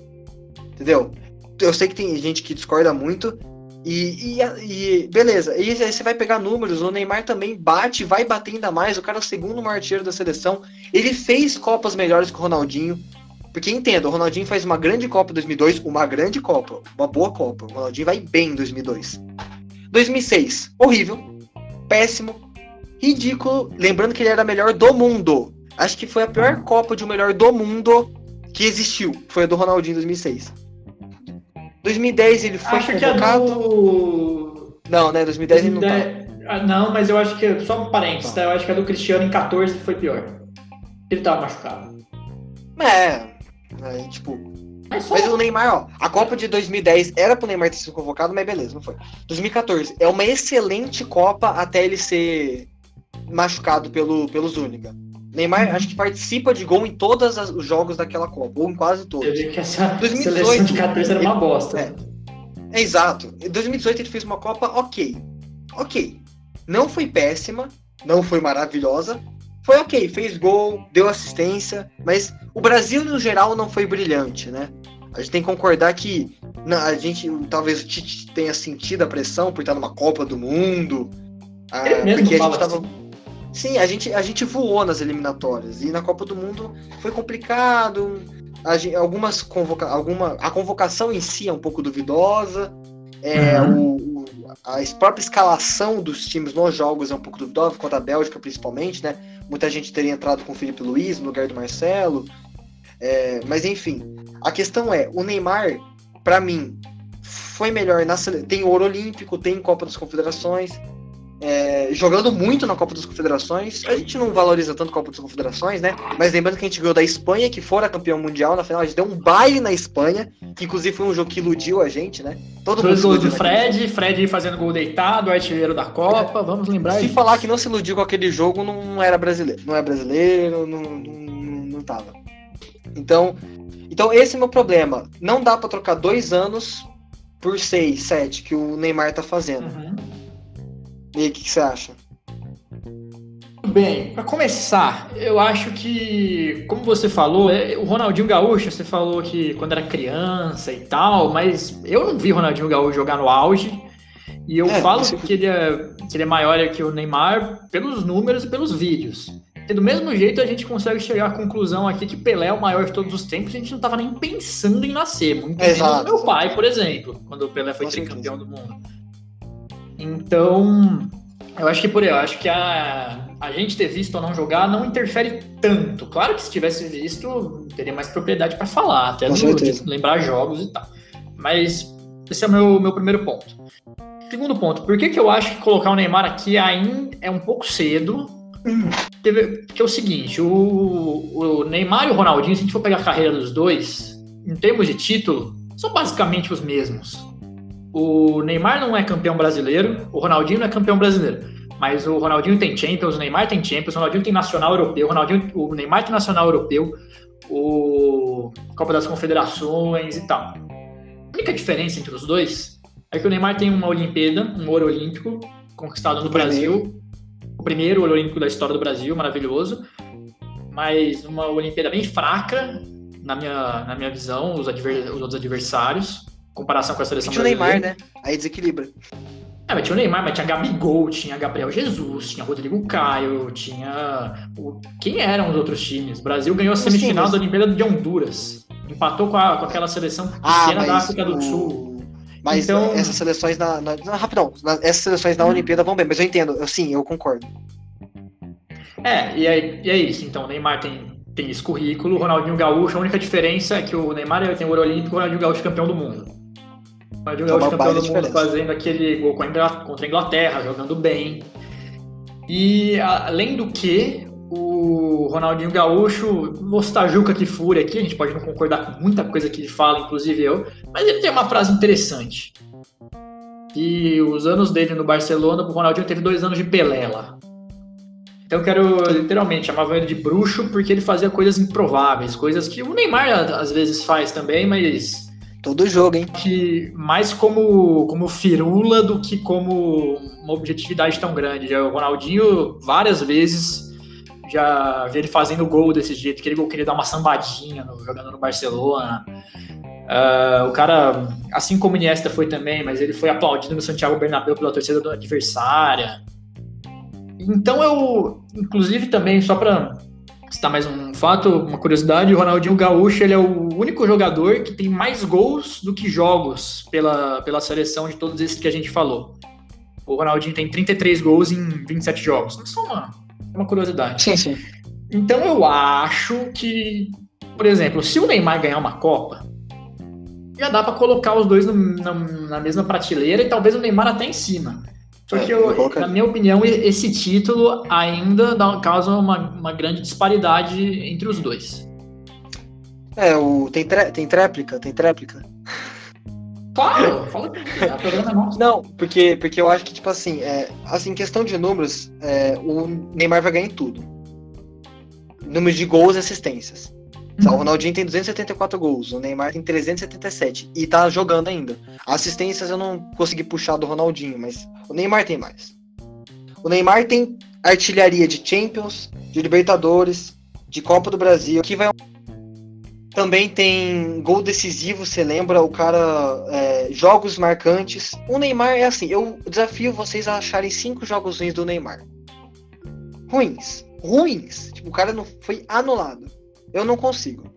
Entendeu? Eu sei que tem gente que discorda muito. E, e, e beleza, e aí você vai pegar números, o Neymar também bate, vai bater ainda mais, o cara é o segundo maior artilheiro da seleção, ele fez Copas melhores que o Ronaldinho, porque entenda, o Ronaldinho faz uma grande Copa em 2002, uma grande Copa, uma boa Copa, o Ronaldinho vai bem em 2002. 2006, horrível, péssimo, ridículo. Lembrando que ele era melhor do mundo. Acho que foi a pior Copa de o melhor do mundo que existiu. Foi a do Ronaldinho em 2006. 2010 ele foi acho convocado. Que é do... Não, né? 2010, 2010 ele não tá. Ah, não, mas eu acho que. Só um parênteses, tá. tá? Eu acho que a do Cristiano em 14 foi pior. Ele tava machucado. É. Aí, tipo. Mas, mas, o Neymar, ó, a Copa de 2010 era pro Neymar ter sido convocado, mas beleza, não foi. 2014 é uma excelente Copa até ele ser machucado pelo, pelo Zúñiga. Neymar uhum. acho que participa de gol em todos os jogos daquela Copa, ou em quase todos. Eu vi que essa 2018, seleção de 14 era uma bosta. É, é, exato. Em 2018 ele fez uma Copa ok. Ok. Não foi péssima, não foi maravilhosa. Foi ok, fez gol, deu assistência, mas o Brasil no geral não foi brilhante, né? A gente tem que concordar que a gente, talvez o Tite tenha sentido a pressão por estar numa Copa do Mundo. Ah, Ele mesmo porque a gente tava. Assim. Sim, a gente, a gente voou nas eliminatórias. E na Copa do Mundo foi complicado. A, algumas convoca, alguma, a convocação em si é um pouco duvidosa. É, uhum. o, a própria escalação dos times nos jogos é um pouco duvidosa, contra a Bélgica principalmente, né? Muita gente teria entrado com o Felipe Luiz no lugar do Marcelo. É, mas enfim, a questão é, o Neymar, para mim, foi melhor na tem ouro olímpico, tem Copa das Confederações, é, jogando muito na Copa das Confederações. A gente não valoriza tanto a Copa das Confederações, né? Mas lembrando que a gente ganhou da Espanha, que fora campeão mundial na final, a gente deu um baile na Espanha, que inclusive foi um jogo que iludiu a gente, né? Todo Dois gols do Fred, Fred fazendo gol deitado, artilheiro da Copa, vamos lembrar Se falar que não se iludiu com aquele jogo, não era brasileiro. Não é brasileiro, não, não, não tava. Então, então esse é o meu problema. Não dá para trocar dois anos por seis, sete, que o Neymar tá fazendo. Uhum. E aí, o que, que você acha? Bem, para começar, eu acho que, como você falou, é, o Ronaldinho Gaúcho, você falou que quando era criança e tal, mas eu não vi o Ronaldinho Gaúcho jogar no auge. E eu é, falo que ele, é, que ele é maior que o Neymar pelos números e pelos vídeos. E do mesmo jeito a gente consegue chegar à conclusão aqui que Pelé é o maior de todos os tempos, a gente não estava nem pensando em nascer, muito menos meu pai, por exemplo, quando o Pelé foi campeão do mundo. Então, eu acho que por aí, eu acho que a, a gente ter visto ou não jogar não interfere tanto. Claro que se tivesse visto, teria mais propriedade para falar, até do, lembrar jogos e tal. Mas esse é o meu, meu primeiro ponto. Segundo ponto, por que, que eu acho que colocar o Neymar aqui ainda é um pouco cedo? Porque é o seguinte, o, o Neymar e o Ronaldinho, se a gente for pegar a carreira dos dois, em termos de título, são basicamente os mesmos. O Neymar não é campeão brasileiro, o Ronaldinho não é campeão brasileiro. Mas o Ronaldinho tem Champions, o Neymar tem Champions, o Ronaldinho tem Nacional Europeu, o, Ronaldinho, o Neymar tem Nacional Europeu, o Copa das Confederações e tal. A única diferença entre os dois é que o Neymar tem uma Olimpíada, um ouro olímpico, conquistado no Brasil. Primeiro olímpico da história do Brasil, maravilhoso. Mas uma Olimpíada bem fraca, na minha, na minha visão, os, adver, os outros adversários comparação com a seleção brasileira. Tinha o Neymar, né? Aí desequilibra. É, mas tinha o Neymar, mas tinha Gabigol, tinha Gabriel Jesus, tinha Rodrigo Caio, tinha. Quem eram os outros times? O Brasil ganhou a semifinal da Olimpíada de Honduras. Empatou com, a, com aquela seleção ah, pequena ah, da África do Sul. Mas então... essas seleções na, na, Rapidão, essas seleções na hum. Olimpíada vão bem, mas eu entendo, eu, sim, eu concordo. É, e é, e é isso. Então, o Neymar tem, tem esse currículo, o Ronaldinho Gaúcho, a única diferença é que o Neymar tem o ouro olímpico e o Ronaldinho Gaúcho campeão do mundo. Ronaldinho Gaúcho campeão do mundo fazendo aquele gol contra a Inglaterra, jogando bem. E além do que, o Ronaldinho Gaúcho, vou citar Juca que fúria aqui, a gente pode não concordar com muita coisa que ele fala, inclusive eu, mas ele tem uma frase interessante. E os anos dele no Barcelona, o Ronaldinho teve dois anos de Pelé lá. Então eu quero literalmente chamava ele de bruxo porque ele fazia coisas improváveis, coisas que o Neymar às vezes faz também, mas Todo jogo, hein? Que mais como, como firula do que como uma objetividade tão grande. O Ronaldinho, várias vezes, já vi ele fazendo gol desse jeito. Que ele dá uma sambadinha no, jogando no Barcelona. Uh, o cara, assim como o Iniesta foi também, mas ele foi aplaudido no Santiago Bernabéu pela torcida adversária. Então eu, inclusive também, só para citar mais um fato, uma curiosidade, o Ronaldinho Gaúcho ele é o único jogador que tem mais gols do que jogos pela, pela seleção de todos esses que a gente falou. O Ronaldinho tem 33 gols em 27 jogos. Isso é uma, uma curiosidade. Sim, sim. Então eu acho que, por exemplo, se o Neymar ganhar uma Copa, já dá para colocar os dois no, na, na mesma prateleira e talvez o Neymar até em cima. Porque, é, eu, na minha opinião, esse título ainda dá, causa uma, uma grande disparidade entre os dois. É, o, tem, tem tréplica? Tem tréplica? Claro, fala nosso. Não, porque, porque eu acho que, tipo assim, é, assim, questão de números, é, o Neymar vai ganhar em tudo. Números de gols e assistências. Uhum. O Ronaldinho tem 274 gols, o Neymar tem 377 e tá jogando ainda. Assistências eu não consegui puxar do Ronaldinho, mas o Neymar tem mais. O Neymar tem artilharia de Champions, de Libertadores, de Copa do Brasil, que vai Também tem gol decisivo, você lembra? O cara. É, jogos marcantes. O Neymar é assim, eu desafio vocês a acharem cinco jogos ruins do Neymar. Ruins. Ruins. Tipo, o cara não foi anulado. Eu não consigo.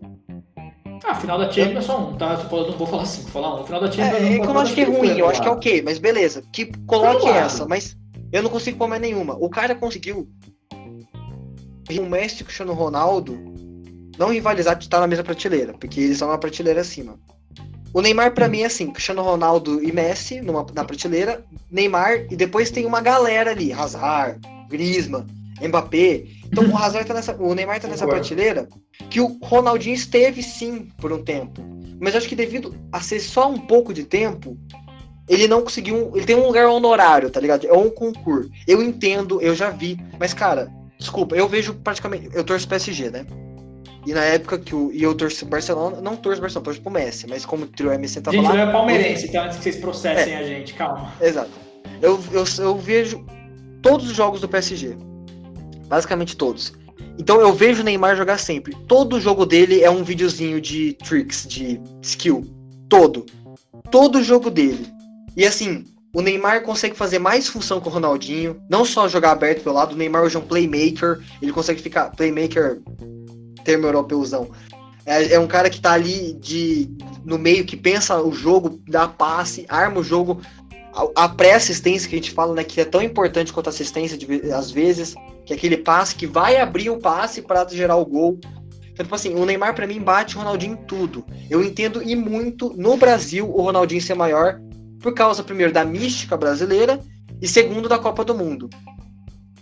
Ah, final da Champions é só um, tá? Eu não vou falar cinco, vou falar um. Final da Champions. É, é que eu não acho que é ruim, eu acho que é ok, mas beleza. Que coloque essa, mas eu não consigo comer nenhuma. O cara conseguiu. O Messi o Cristiano Ronaldo não rivalizar de estar na mesma prateleira, porque eles estão na prateleira acima. O Neymar, para mim, é assim: Cristiano Ronaldo e Messi numa, na prateleira, Neymar, e depois tem uma galera ali: Hazard, Griezmann, Mbappé. Então o Hazard tá nessa. O Neymar tá nessa prateleira que o Ronaldinho esteve sim por um tempo. Mas acho que devido a ser só um pouco de tempo, ele não conseguiu. Ele tem um lugar honorário, tá ligado? É um concurso. Eu entendo, eu já vi. Mas, cara, desculpa, eu vejo praticamente. Eu torço PSG, né? E na época que o. E eu torço Barcelona, não torço Barcelona, torço pro Messi, mas como o trio MC tava gente, lá. Gente, é palmeirense, então antes que vocês processem é. a gente, calma. Exato. Eu, eu, eu vejo todos os jogos do PSG. Basicamente todos. Então eu vejo o Neymar jogar sempre. Todo jogo dele é um videozinho de tricks, de skill. Todo. Todo jogo dele. E assim, o Neymar consegue fazer mais função com o Ronaldinho. Não só jogar aberto pelo lado, o Neymar hoje é um playmaker. Ele consegue ficar. Playmaker, termo europeuzão. É, é um cara que tá ali de, no meio, que pensa o jogo, dá passe, arma o jogo. A, a pré-assistência que a gente fala, né, que é tão importante quanto a assistência, de, às vezes, que é aquele passe que vai abrir o passe para gerar o gol. Então, tipo assim, o Neymar para mim bate o Ronaldinho em tudo. Eu entendo e muito no Brasil o Ronaldinho ser maior por causa, primeiro, da mística brasileira e segundo, da Copa do Mundo.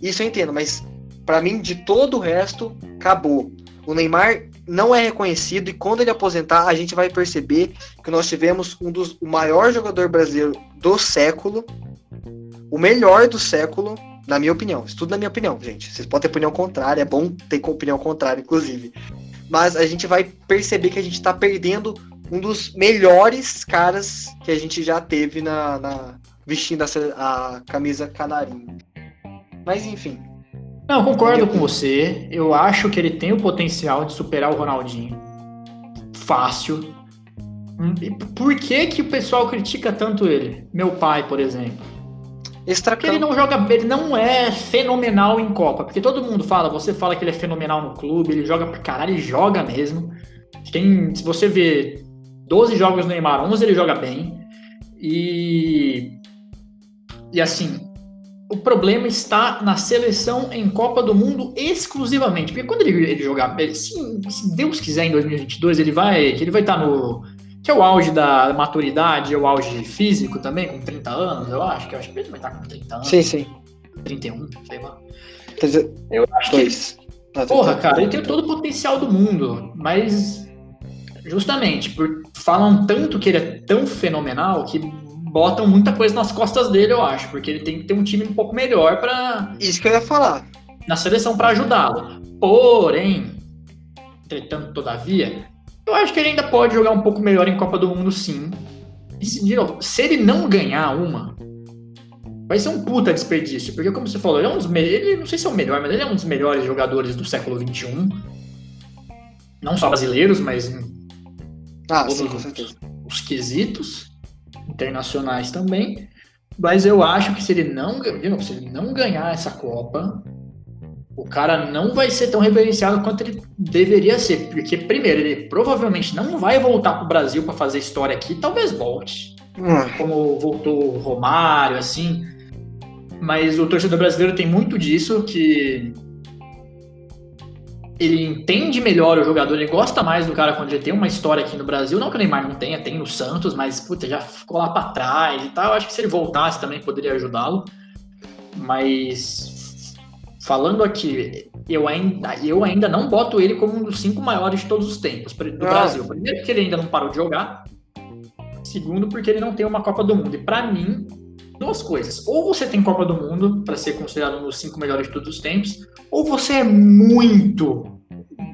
Isso eu entendo, mas para mim, de todo o resto, acabou. O Neymar não é reconhecido e quando ele aposentar, a gente vai perceber que nós tivemos um dos o maior jogador brasileiro do século, o melhor do século, na minha opinião. Isso tudo na minha opinião, gente. Vocês podem ter opinião contrária, é bom ter opinião contrária, inclusive. Mas a gente vai perceber que a gente está perdendo um dos melhores caras que a gente já teve na, na vestindo a, a camisa canarinho. Mas enfim. Não, concordo com você. Eu acho que ele tem o potencial de superar o Ronaldinho. Fácil. Hum, por que, que o pessoal critica tanto ele? Meu pai, por exemplo. Porque ele não joga, ele não é fenomenal em Copa. Porque todo mundo fala, você fala que ele é fenomenal no clube, ele joga pra caralho, ele joga mesmo. Tem, se você vê 12 jogos no Neymar, 11 ele joga bem. E. E assim, o problema está na seleção em Copa do Mundo exclusivamente. Porque quando ele, ele jogar, se, se, Deus quiser, em 2022, ele vai ele vai estar no. Que é o auge da maturidade, é o auge físico também, com 30 anos, eu acho. Que eu acho que ele vai estar com 30 anos. Sim, sim. 31, sei lá. Quer dizer, eu acho que. Ah, porra, cara, ele tem todo o potencial do mundo, mas Justamente, por falam tanto que ele é tão fenomenal que botam muita coisa nas costas dele, eu acho, porque ele tem que ter um time um pouco melhor para Isso que eu ia falar. Na seleção para ajudá-lo. Porém, entretanto, todavia, eu acho que ele ainda pode jogar um pouco melhor em Copa do Mundo, sim. E se, de novo, se ele não ganhar uma, vai ser um puta desperdício, porque como você falou, ele é um dos ele não sei se é o melhor, mas ele é um dos melhores jogadores do século XXI. Não só brasileiros, mas em ah, todos sim, com certeza. Os quesitos internacionais também. Mas eu acho que se ele não, se ele não ganhar essa Copa, o cara não vai ser tão reverenciado quanto ele deveria ser. Porque, primeiro, ele provavelmente não vai voltar para o Brasil para fazer história aqui, talvez volte. Hum. Como voltou o Romário, assim. Mas o torcedor brasileiro tem muito disso, que ele entende melhor o jogador, ele gosta mais do cara quando ele tem uma história aqui no Brasil. Não que o Neymar não tenha, tem no Santos, mas puta, já ficou lá para trás e tal. Eu acho que se ele voltasse também poderia ajudá-lo. Mas falando aqui, eu ainda, eu ainda não boto ele como um dos cinco maiores de todos os tempos do ah. Brasil. Primeiro, porque ele ainda não parou de jogar. Segundo, porque ele não tem uma Copa do Mundo. E para mim, duas coisas. Ou você tem Copa do Mundo para ser considerado um dos cinco melhores de todos os tempos, ou você é muito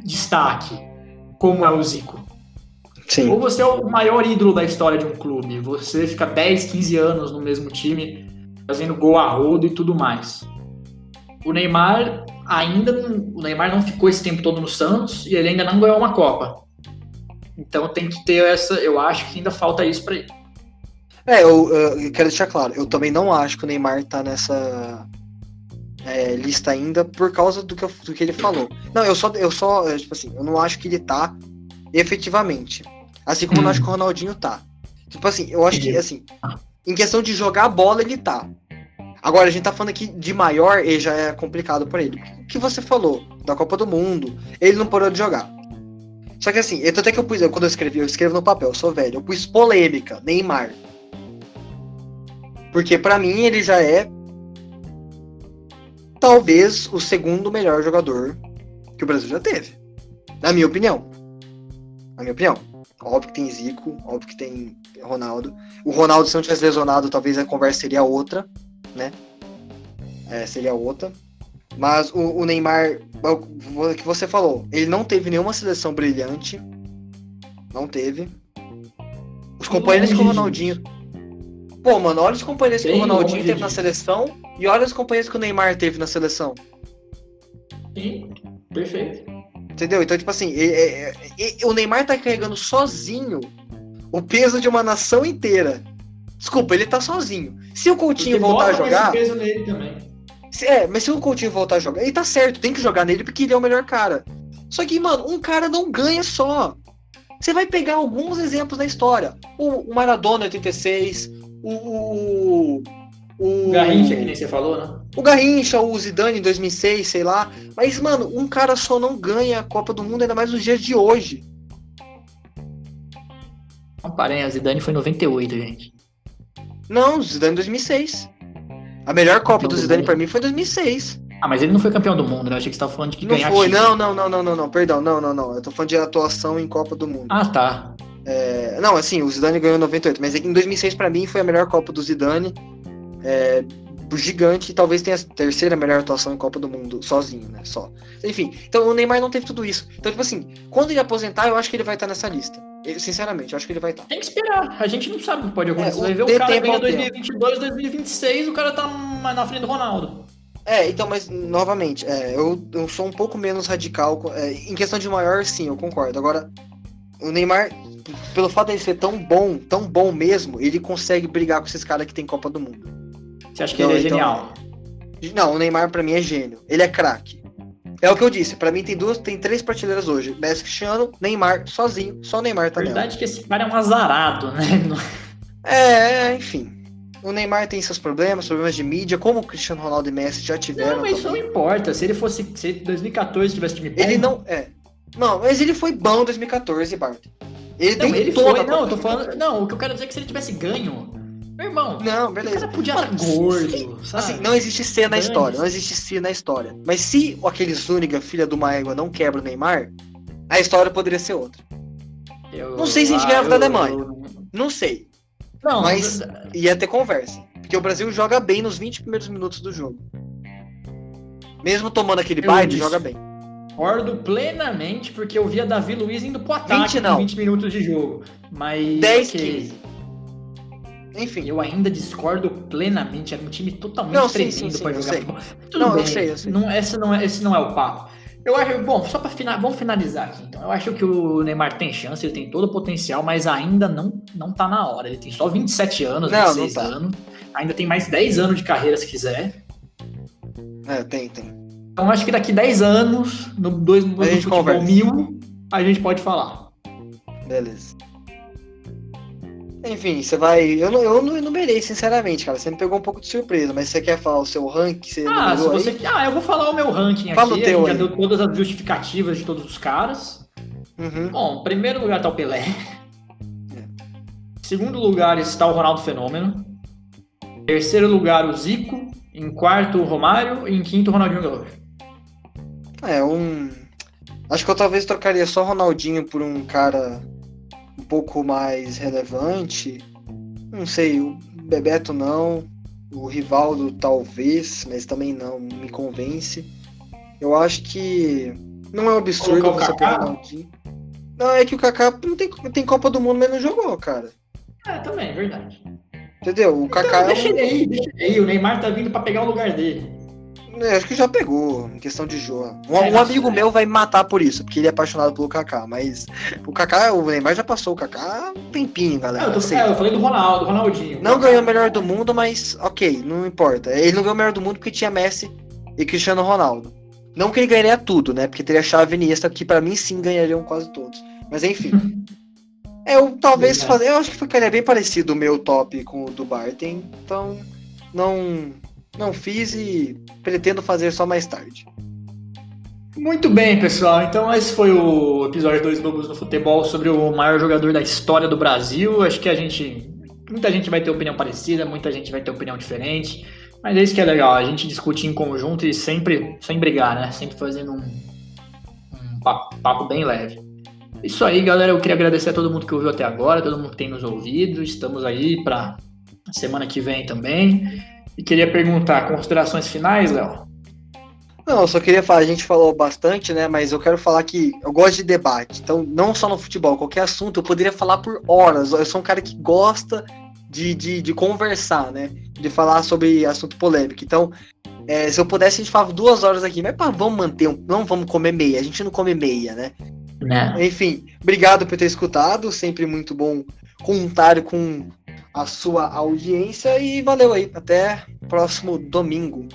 destaque, como é o Zico. Sim. Ou você é o maior ídolo da história de um clube. Você fica 10, 15 anos no mesmo time, fazendo gol a rodo e tudo mais. O Neymar ainda o Neymar não ficou esse tempo todo no Santos e ele ainda não ganhou uma Copa. Então tem que ter essa. Eu acho que ainda falta isso para ele. É, eu, eu, quero deixar claro, eu também não acho que o Neymar tá nessa é, lista ainda por causa do que, eu, do que ele falou. Não, eu só, eu só, é, tipo assim, eu não acho que ele tá efetivamente. Assim como hum. eu não acho que o Ronaldinho tá. Tipo assim, eu acho que, assim, em questão de jogar bola, ele tá. Agora, a gente tá falando aqui de maior, ele já é complicado para ele. O que você falou da Copa do Mundo, ele não parou de jogar. Só que assim, até que eu pus, quando eu escrevi, eu escrevo no papel, eu sou velho, eu pus polêmica, Neymar. Porque para mim ele já é talvez o segundo melhor jogador que o Brasil já teve. Na minha opinião. Na minha opinião. Óbvio que tem Zico, óbvio que tem Ronaldo. O Ronaldo, se não tivesse lesionado, talvez a conversa seria outra, né? É, seria outra. Mas o, o, Neymar, o que você falou, ele não teve nenhuma seleção brilhante. Não teve. Os companheiros com o Ronaldinho. Pô, mano, olha os companheiros que o Ronaldinho teve na seleção e olha os companheiros que o Neymar teve na seleção. Sim, perfeito. Entendeu? Então, tipo assim, é, é, é, o Neymar tá carregando sozinho o peso de uma nação inteira. Desculpa, ele tá sozinho. Se o Coutinho porque voltar a jogar. peso nele também. Se, é, mas se o Coutinho voltar a jogar, ele tá certo, tem que jogar nele porque ele é o melhor cara. Só que, mano, um cara não ganha só. Você vai pegar alguns exemplos da história. O, o Maradona 86, o, o. Garrincha, que nem você falou, né? O Garrincha, o Zidane em 2006, sei lá. Mas, mano, um cara só não ganha a Copa do Mundo, ainda mais nos dias de hoje. Não parem, a Zidane foi em 98, gente. Não, Zidane em 2006. A melhor Copa do, do Zidane para mim foi em 2006. Ah, mas ele não foi campeão do mundo, né? Eu achei que você tava falando de que não ganhar foi, não, não, não, não, não, não, perdão, não, não, não. Eu tô falando de atuação em Copa do Mundo. Ah, tá. É, não, assim, o Zidane ganhou em 98, mas em 2006 para mim foi a melhor Copa do Zidane. É, gigante e talvez tenha a terceira melhor atuação em Copa do Mundo, sozinho, né? Só. Enfim, então o Neymar não teve tudo isso. Então, tipo assim, quando ele aposentar, eu acho que ele vai estar nessa lista. Eu, sinceramente, eu acho que ele vai estar. Tem que esperar. A gente não sabe o que pode acontecer. É, vai ver o cara ganha 2022, 2026, o cara tá mais na frente do Ronaldo. É, então, mas novamente, é, eu, eu sou um pouco menos radical. É, em questão de maior, sim, eu concordo. Agora, o Neymar, pelo fato de ele ser tão bom, tão bom mesmo, ele consegue brigar com esses caras que tem Copa do Mundo. Você acha que então, ele é então, genial? Não, o Neymar para mim é gênio. Ele é craque. É o que eu disse, para mim tem duas, tem três prateleiras hoje. Messi Cristiano, Neymar, sozinho, só o Neymar tá Verdade é que esse cara é um azarado, né? É, enfim. O Neymar tem seus problemas, problemas de mídia, como o Cristiano Ronaldo e Messi já tiveram. Não, mas isso não importa. Se ele fosse, se ele 2014 tivesse time bom. Ele não é. Não, mas ele foi bom em 2014, Bart. Ele não, ele foi. Não, eu tô falando. Não, o que eu quero dizer é que se ele tivesse ganho, meu irmão, não, beleza. o cara podia estar gordo, sabe? Assim, não existe C na história, não existe C na história. Mas se aquele Zúñiga, filha do Maégua, não quebra o Neymar, a história poderia ser outra. Eu, não sei se a gente ah, ganhava da Alemanha. Eu... Não sei. Não, mas ia ter conversa. Porque o Brasil joga bem nos 20 primeiros minutos do jogo. Mesmo tomando aquele baile, joga bem. Concordo plenamente, porque eu via Davi Luiz indo pro ataque 20, não. 20 minutos de jogo. Mas. 10, okay. 15. Enfim. Eu ainda discordo plenamente. Era um time totalmente não, tremendo para jogar futebol. Tudo não, bem. Eu sei, eu sei. Não, esse, não é, esse não é o papo. Eu acho, bom, só para final, vamos finalizar aqui. Então, eu acho que o Neymar tem chance, ele tem todo o potencial, mas ainda não não tá na hora. Ele tem só 27 anos, não, 26 não tá. anos. Ainda tem mais 10 anos de carreira se quiser. É, tem, tem. Então, acho que daqui 10 anos, no, dois, no, futebol mil, a gente pode falar. Beleza. Enfim, você vai. Eu não, eu não enumerei, sinceramente, cara. Você me pegou um pouco de surpresa, mas você quer falar o seu ranking? Você ah, se você... ah, eu vou falar o meu ranking Fala aqui. O teu a gente já deu todas as justificativas de todos os caras. Uhum. Bom, primeiro lugar tá o Pelé. É. Segundo lugar está o Ronaldo Fenômeno. Terceiro lugar, o Zico. Em quarto, o Romário. E em quinto, o Ronaldinho Gaúcho. É, um. Acho que eu talvez trocaria só Ronaldinho por um cara um pouco mais relevante. Não sei, o Bebeto não, o Rivaldo talvez, mas também não me convence. Eu acho que não é um absurdo você pegar o Ronaldinho. Não, é que o Kaká não tem, tem Copa do Mundo, mas não jogou, cara. É, também, é verdade. Entendeu? O Kaká então, deixa ele aí, deixa ele aí. O Neymar tá vindo para pegar o lugar dele. É, acho que já pegou, em questão de jogo. Um, um amigo meu vai me matar por isso, porque ele é apaixonado pelo Kaká, mas o Kaká, o Neymar já passou o Kaká um tempinho, galera. É, eu, tô, é, eu falei do Ronaldo, do Ronaldinho. Não ganhou o melhor do mundo, mas ok, não importa. Ele não ganhou o melhor do mundo porque tinha Messi e Cristiano Ronaldo. Não que ele ganharia tudo, né? Porque teria chave Iniesta, que para mim sim ganhariam quase todos. Mas enfim. eu talvez fazer. Eu acho que ficaria bem parecido o meu top com o do Barton. Então, não não fiz e pretendo fazer só mais tarde. Muito bem, pessoal. Então esse foi o episódio 2 Lobos no Futebol sobre o maior jogador da história do Brasil. Acho que a gente. Muita gente vai ter opinião parecida, muita gente vai ter opinião diferente. Mas é isso que é legal, a gente discutir em conjunto e sempre sem brigar, né? Sempre fazendo um, um papo, papo bem leve. Isso aí, galera. Eu queria agradecer a todo mundo que ouviu até agora, todo mundo que tem nos ouvido. Estamos aí para semana que vem também. E queria perguntar, considerações finais, Léo? Não, eu só queria falar, a gente falou bastante, né? Mas eu quero falar que eu gosto de debate. Então, não só no futebol, qualquer assunto, eu poderia falar por horas. Eu sou um cara que gosta de, de, de conversar, né? De falar sobre assunto polêmico. Então, é, se eu pudesse, a gente falava duas horas aqui. Mas pá, vamos manter, um, não vamos comer meia. A gente não come meia, né? Não. Enfim, obrigado por ter escutado. Sempre muito bom contar com a sua audiência e valeu aí. Até próximo domingo.